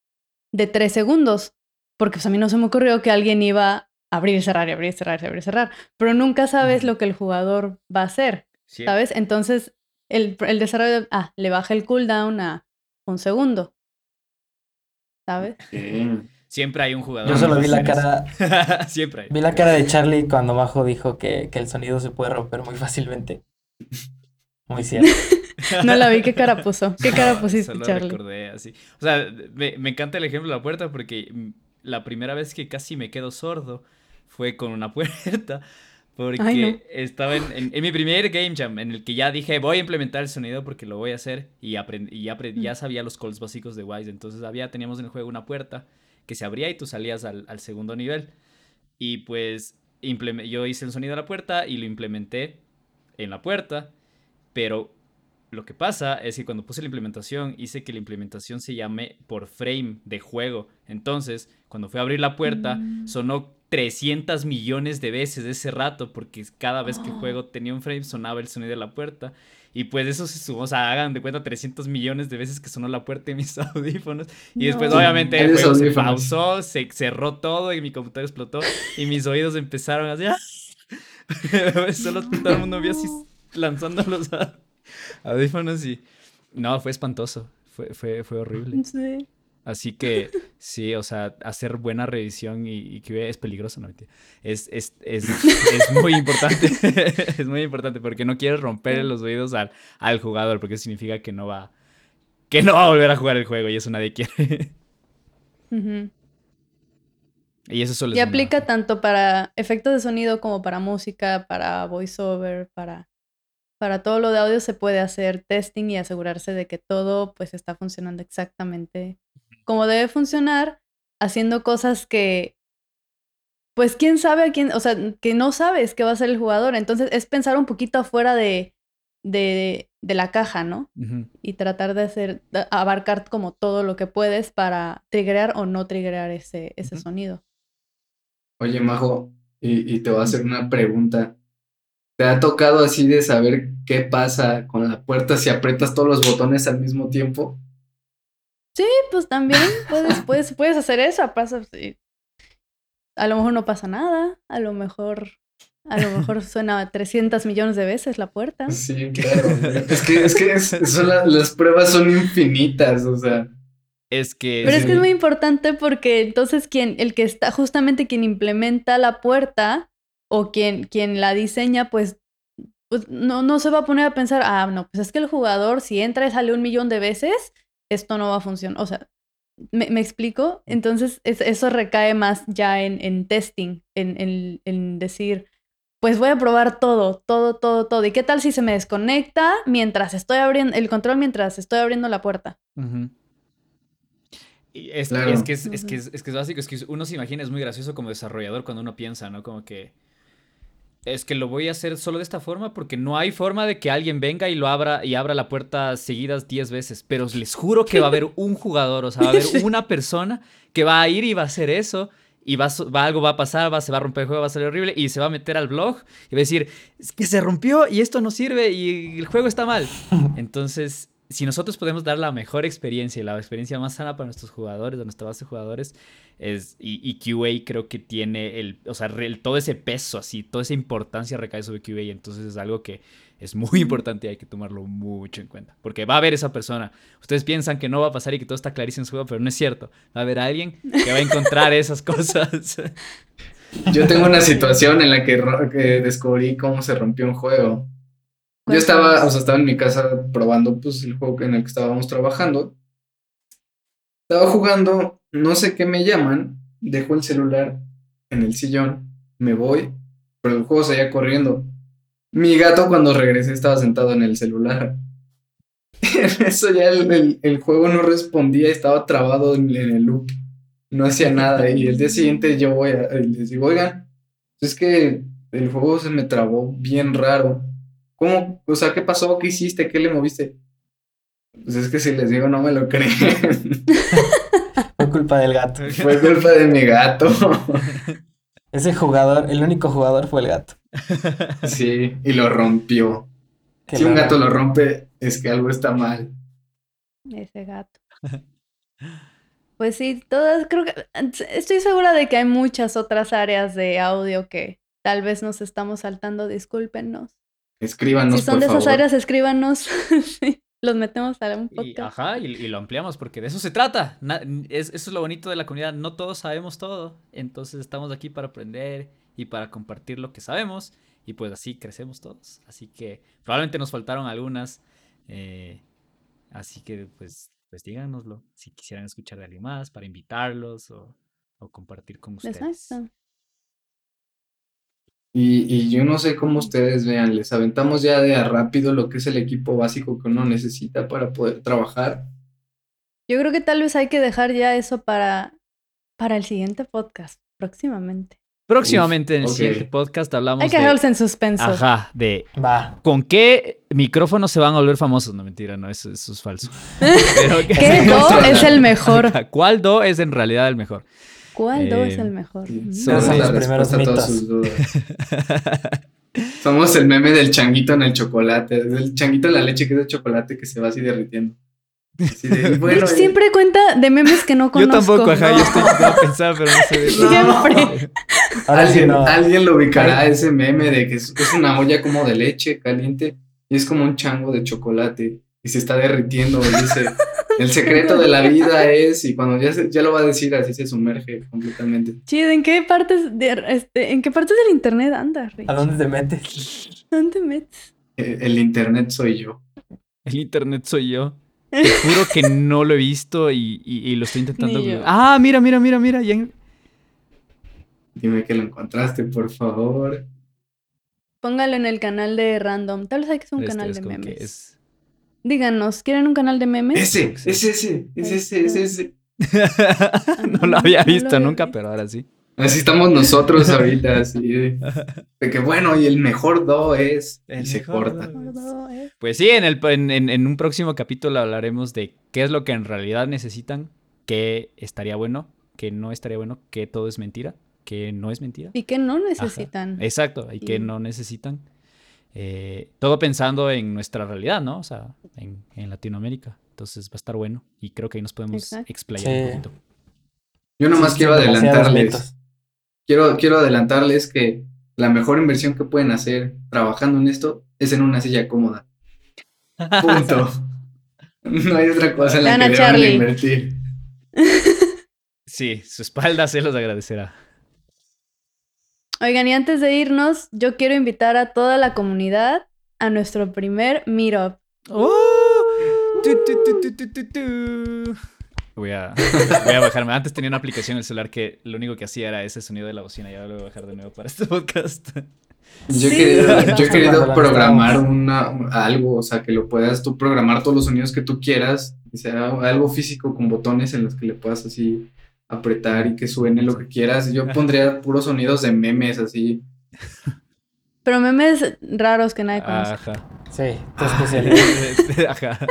de tres segundos. Porque pues, a mí no se me ocurrió que alguien iba abrir y cerrar y abrir y cerrar y abrir y cerrar, pero nunca sabes lo que el jugador va a hacer, ¿sabes? Entonces el, el desarrollo, ah, le baja el cooldown a un segundo, ¿sabes? Siempre hay un jugador. Yo solo vi la cara. Siempre hay. Vi la cara de Charlie cuando Majo dijo que, que el sonido se puede romper muy fácilmente. Muy cierto. no la vi, ¿qué cara puso? ¿Qué cara pusiste, Solo Charlie? recordé así. O sea, me, me, encanta el ejemplo de la puerta porque la primera vez que casi me quedo sordo fue con una puerta. Porque estaba en, mi primer game jam en el que ya dije voy a implementar el sonido porque lo voy a hacer y, y ya, ya, sabía los calls básicos de Wise. Entonces había, teníamos en el juego una puerta que se abría y tú salías al, al segundo nivel. Y pues yo hice el sonido de la puerta y lo implementé en la puerta, pero lo que pasa es que cuando puse la implementación hice que la implementación se llame por frame de juego. Entonces, cuando fui a abrir la puerta, mm. sonó 300 millones de veces ese rato, porque cada vez que el juego tenía un frame sonaba el sonido de la puerta. Y pues eso se sumó, o sea, hagan de cuenta 300 millones de veces que sonó la puerta en mis audífonos. Y después, obviamente, el juego se pausó, se cerró todo y mi computadora explotó y mis oídos empezaron a hacer... Solo todo el mundo vio así lanzando los audífonos y... No, fue espantoso. Fue, fue, fue horrible. Sí. Así que sí, o sea, hacer buena revisión y, que es peligroso, ¿no? Es, es, es, es muy importante. es muy importante porque no quieres romper los oídos al, al jugador porque eso significa que no va que no va a volver a jugar el juego y eso nadie quiere. Y eso solo Y aplica tanto para efectos de sonido como para música, para voiceover, para, para todo lo de audio se puede hacer testing y asegurarse de que todo pues está funcionando exactamente como debe funcionar, haciendo cosas que pues quién sabe a quién, o sea, que no sabes qué va a ser el jugador. Entonces es pensar un poquito afuera de, de, de la caja, ¿no? Y tratar de hacer, abarcar como todo lo que puedes para triggerar o no triggerar ese, ese sonido. Oye, Majo, y, te voy a hacer una pregunta. ¿Te ha tocado así de saber qué pasa con la puerta si aprietas todos los botones al mismo tiempo? Sí, pues también puedes, puedes, puedes hacer eso. Pasa, A lo mejor no pasa nada, a lo mejor a lo mejor suena 300 millones de veces la puerta. Sí, claro. es que, es que son las pruebas son infinitas, o sea. Es que. Pero es que es muy importante porque entonces quien, el que está, justamente quien implementa la puerta o quien, quien la diseña, pues, pues no, no se va a poner a pensar, ah, no, pues es que el jugador, si entra y sale un millón de veces, esto no va a funcionar. O sea, ¿me, explico? Entonces, eso recae más ya en, en testing, en, en, en decir pues voy a probar todo, todo, todo, todo. ¿Y qué tal si se me desconecta mientras estoy abriendo el control, mientras estoy abriendo la puerta? es, que es, que es, básico, es que uno se imagina, es muy gracioso como desarrollador cuando uno piensa, ¿no? Como que es que lo voy a hacer solo de esta forma porque no hay forma de que alguien venga y lo abra y abra la puerta seguidas 10 veces, pero les juro que va a haber un jugador, o sea, va a haber una persona que va a ir y va a hacer eso y va, va, algo va a pasar, va, se va a romper el juego, va a salir horrible y se va a meter al blog y va a decir, es que se rompió y esto no sirve y el juego está mal. Entonces, si nosotros podemos dar la mejor experiencia y la experiencia más sana para nuestros jugadores, de nuestra base de jugadores, es, y, QA creo que tiene el, o sea, todo ese peso así, toda esa importancia recae sobre QA, entonces es algo que es muy importante y hay que tomarlo mucho en cuenta. Porque va a haber esa persona. Ustedes piensan que no va a pasar y que todo está clarísimo en su juego, pero no es cierto. Va a haber alguien que va a encontrar esas cosas. Yo tengo una situación en la que, descubrí cómo se rompió un juego. Yo estaba, o sea, estaba en mi casa probando pues, el juego en el que estábamos trabajando. Estaba jugando, no sé qué me llaman, dejo el celular en el sillón, me voy, pero el juego seguía corriendo. Mi gato cuando regresé estaba sentado en el celular. Eso ya el, juego no respondía, estaba trabado en, el loop. No hacía nada. Y el día siguiente yo voy a, les digo, oigan, es que el juego se me trabó bien raro. ¿Cómo? O sea, ¿qué pasó? ¿Qué hiciste? ¿Qué le moviste? Pues es que si les digo no me lo creen. Fue culpa del gato. Fue culpa de mi gato. Ese jugador, el único jugador fue el gato. Sí, y lo rompió. si un gato lo rompe, es que algo está mal. Ese gato. Pues sí, todas, creo que estoy segura de que hay muchas otras áreas de audio que tal vez nos estamos saltando, discúlpenos. Escríbanos. Si son de esas áreas, escríbanos. los metemos a un podcast. Y, ajá, y, lo ampliamos porque de eso se trata. es, eso es lo bonito de la comunidad. No todos sabemos todo. Entonces estamos aquí para aprender y para compartir lo que sabemos y pues así crecemos todos. Así que probablemente nos faltaron algunas, eh, así que pues, pues díganoslo si quisieran escuchar de alguien más para invitarlos o, compartir con ustedes. Y, y, yo no sé cómo ustedes vean, les aventamos ya de a rápido lo que es el equipo básico que uno necesita para poder trabajar. Yo creo que tal vez hay que dejar ya eso para, para el siguiente podcast, próximamente. Próximamente en el siguiente podcast hablamos Hay que dejarlos en suspenso. Ajá, de... ¿Con qué micrófonos se van a volver famosos? No, mentira, no, eso, es falso. ¿Qué do es el mejor? ¿Cuál do es en realidad el mejor? ¿Cuál do es eh, el mejor? Somos los primeros mitos. Somos el meme del changuito en el chocolate, el changuito en la leche que es de chocolate que se va así derritiendo. bueno, siempre cuenta de memes que no conozco. Yo tampoco, ajá, yo estoy a pensar, pero no sé. Siempre. ¿Alguien, alguien lo ubicará ese meme de que es, una olla como de leche caliente y es como un chango de chocolate y se está derritiendo y dice, el secreto de la vida es, y cuando ya, ya lo va a decir, así se sumerge completamente. Chido, ¿en qué partes, de, este, ¿en qué partes del internet andas, ¿A dónde te metes? ¿A dónde te metes? Eh, el internet soy yo. El internet soy yo. Te juro que no lo he visto y, lo estoy intentando. Ah, mira, mira, mira, mira. Dime que lo encontraste, por favor. Póngalo en el canal de Random. Tal vez hay que ser un este canal de memes. Díganos, ¿quieren un canal de memes? Ese, ese, ese, ese, ese, ese. no lo había visto nunca, pero ahora sí. Así estamos nosotros ahorita, así de, que bueno, y el mejor do es, y se corta. Pues sí, en, el, en, un próximo capítulo hablaremos de qué es lo que en realidad necesitan, qué estaría bueno, qué no estaría bueno, qué todo es mentira, qué no es mentira. Y qué no necesitan. Exacto, y, qué no necesitan. Eh, todo pensando en nuestra realidad, ¿no? O sea, en, Latinoamérica. Entonces va a estar bueno y creo que ahí nos podemos explayar un poquito. Yo nomás quiero adelantarles quiero, quiero adelantarles que la mejor inversión que pueden hacer trabajando en esto es en una silla cómoda. Punto. no hay otra cosa en la que Charlie. invertir. Sí, su espalda se los agradecerá. Oigan, y antes de irnos, yo quiero invitar a toda la comunidad a nuestro primer meetup. ¡Oh! Voy a, voy a bajarme. Antes tenía una aplicación en el celular que lo único que hacía era ese sonido de la bocina. Y ahora lo voy a bajar de nuevo para este podcast. Yo he querido, yo he querido programar una, algo, o sea, que lo puedas tú programar todos los sonidos que tú quieras, que sea algo físico con botones en los que le puedas así apretar y que suene lo que quieras. Yo pondría puros sonidos de memes así. Pero memes raros que nadie conoce. Ajá. Sí, tu especialidad. Ajá.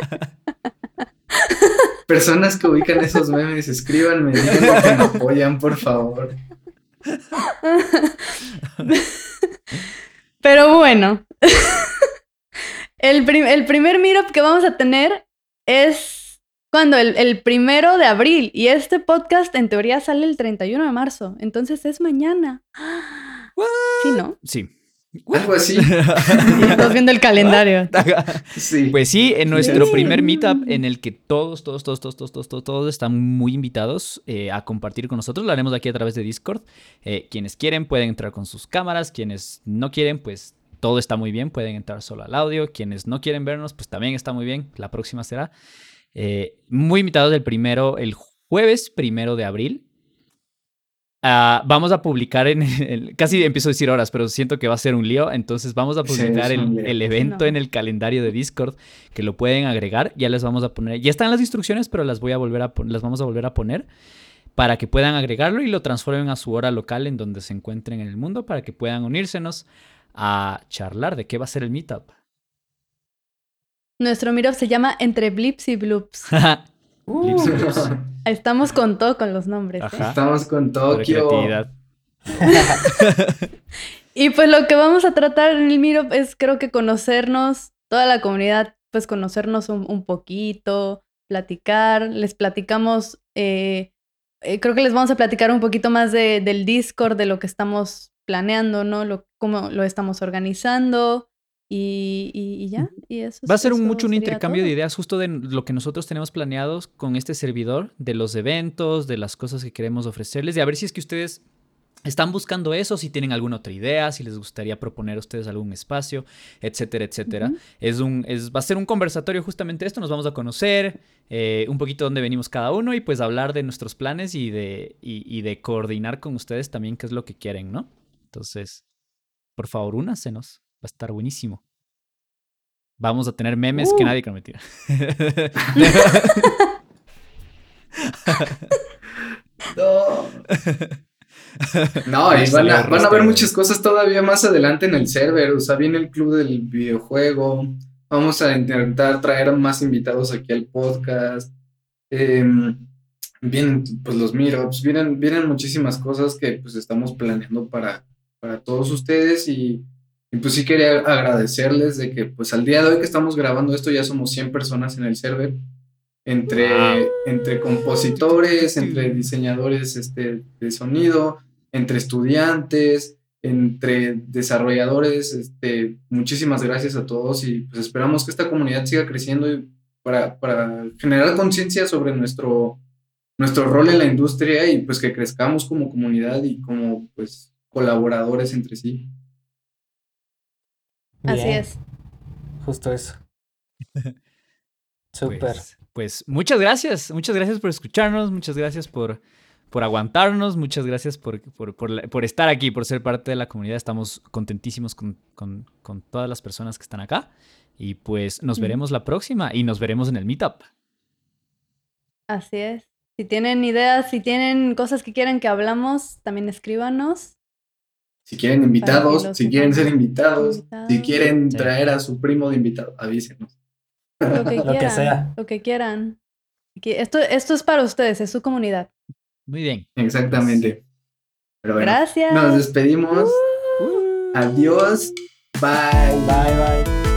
Personas que ubican esos memes, escríbanme, díganme que me apoyan, por favor. Pero bueno, el, el, primer meetup que vamos a tener es cuando el, el, primero de abril y este podcast en teoría sale el 31 de marzo, entonces es mañana. ¿Sí, no? Sí. Algo así. Estás viendo el calendario. sí. Pues sí, en nuestro primer meetup en el que todos, todos, todos, todos, todos, todos, todos, están muy invitados eh, a compartir con nosotros. Lo haremos aquí a través de Discord. Eh, quienes quieren pueden entrar con sus cámaras. Quienes no quieren, pues todo está muy bien. Pueden entrar solo al audio. Quienes no quieren vernos, pues también está muy bien. La próxima será. Eh, muy invitados el primero, el jueves primero de abril. Ah, vamos a publicar en el, casi empiezo a decir horas, pero siento que va a ser un lío, entonces vamos a publicar el, evento en el calendario de Discord, que lo pueden agregar, ya les vamos a poner, ya están las instrucciones, pero las voy a volver a las vamos a volver a poner para que puedan agregarlo y lo transformen a su hora local en donde se encuentren en el mundo, para que puedan unírsenos a charlar de qué va a ser el meetup. Nuestro meetup se llama Entre Blips y Bloops. Uh. Estamos con todo con los nombres. ¿eh? Estamos con Tokio. y pues lo que vamos a tratar en el Miro es creo que conocernos, toda la comunidad, pues conocernos un, poquito, platicar, les platicamos, eh, eh, creo que les vamos a platicar un poquito más de, del Discord, de lo que estamos planeando, ¿no? Lo, cómo lo estamos organizando. Y, ya, y eso. Va a ser un, mucho un intercambio de ideas justo de lo que nosotros tenemos planeados con este servidor, de los eventos, de las cosas que queremos ofrecerles, y a ver si es que ustedes están buscando eso, si tienen alguna otra idea, si les gustaría proponer a ustedes algún espacio, etcétera, etcétera. es un, es, va a ser un conversatorio justamente esto, nos vamos a conocer eh, un poquito dónde venimos cada uno y pues hablar de nuestros planes y de, y, de coordinar con ustedes también qué es lo que quieren, ¿no? Entonces, por favor, únasenos. Va a estar buenísimo. Vamos a tener memes que uh. nadie me no. No, y van a, van a ver muchas cosas todavía más adelante en el server. O sea, viene el club del videojuego. Vamos a intentar traer más invitados aquí al podcast. Em, vienen pues los meetups, vienen, vienen muchísimas cosas que pues estamos planeando para, para todos ustedes y y pues sí quería agradecerles de que pues al día de hoy que estamos grabando esto ya somos 100 personas en el server. entre, entre compositores, entre diseñadores este, de sonido, entre estudiantes, entre desarrolladores. Este, muchísimas gracias a todos y pues esperamos que esta comunidad siga creciendo para, para generar conciencia sobre nuestro, nuestro rol en la industria y pues que crezcamos como comunidad y como pues colaboradores entre sí. Así es. Justo eso. Súper. Pues, pues, muchas gracias, muchas gracias por escucharnos, muchas gracias por, por aguantarnos, muchas gracias por, por, estar aquí, por ser parte de la comunidad. Estamos contentísimos con, con todas las personas que están acá. Y pues nos veremos la próxima y nos veremos en el meetup. Así es. Si tienen ideas, si tienen cosas que quieren que hablamos, también escríbanos. Si quieren invitados, si quieren ser invitados, si quieren traer a su primo de invitado, avísenos. Lo que quieran. sea. Lo que quieran. Esto, esto es para ustedes, es su comunidad. Muy bien. Exactamente. Gracias. Nos despedimos. Uh. Adiós. Bye. Bye, bye.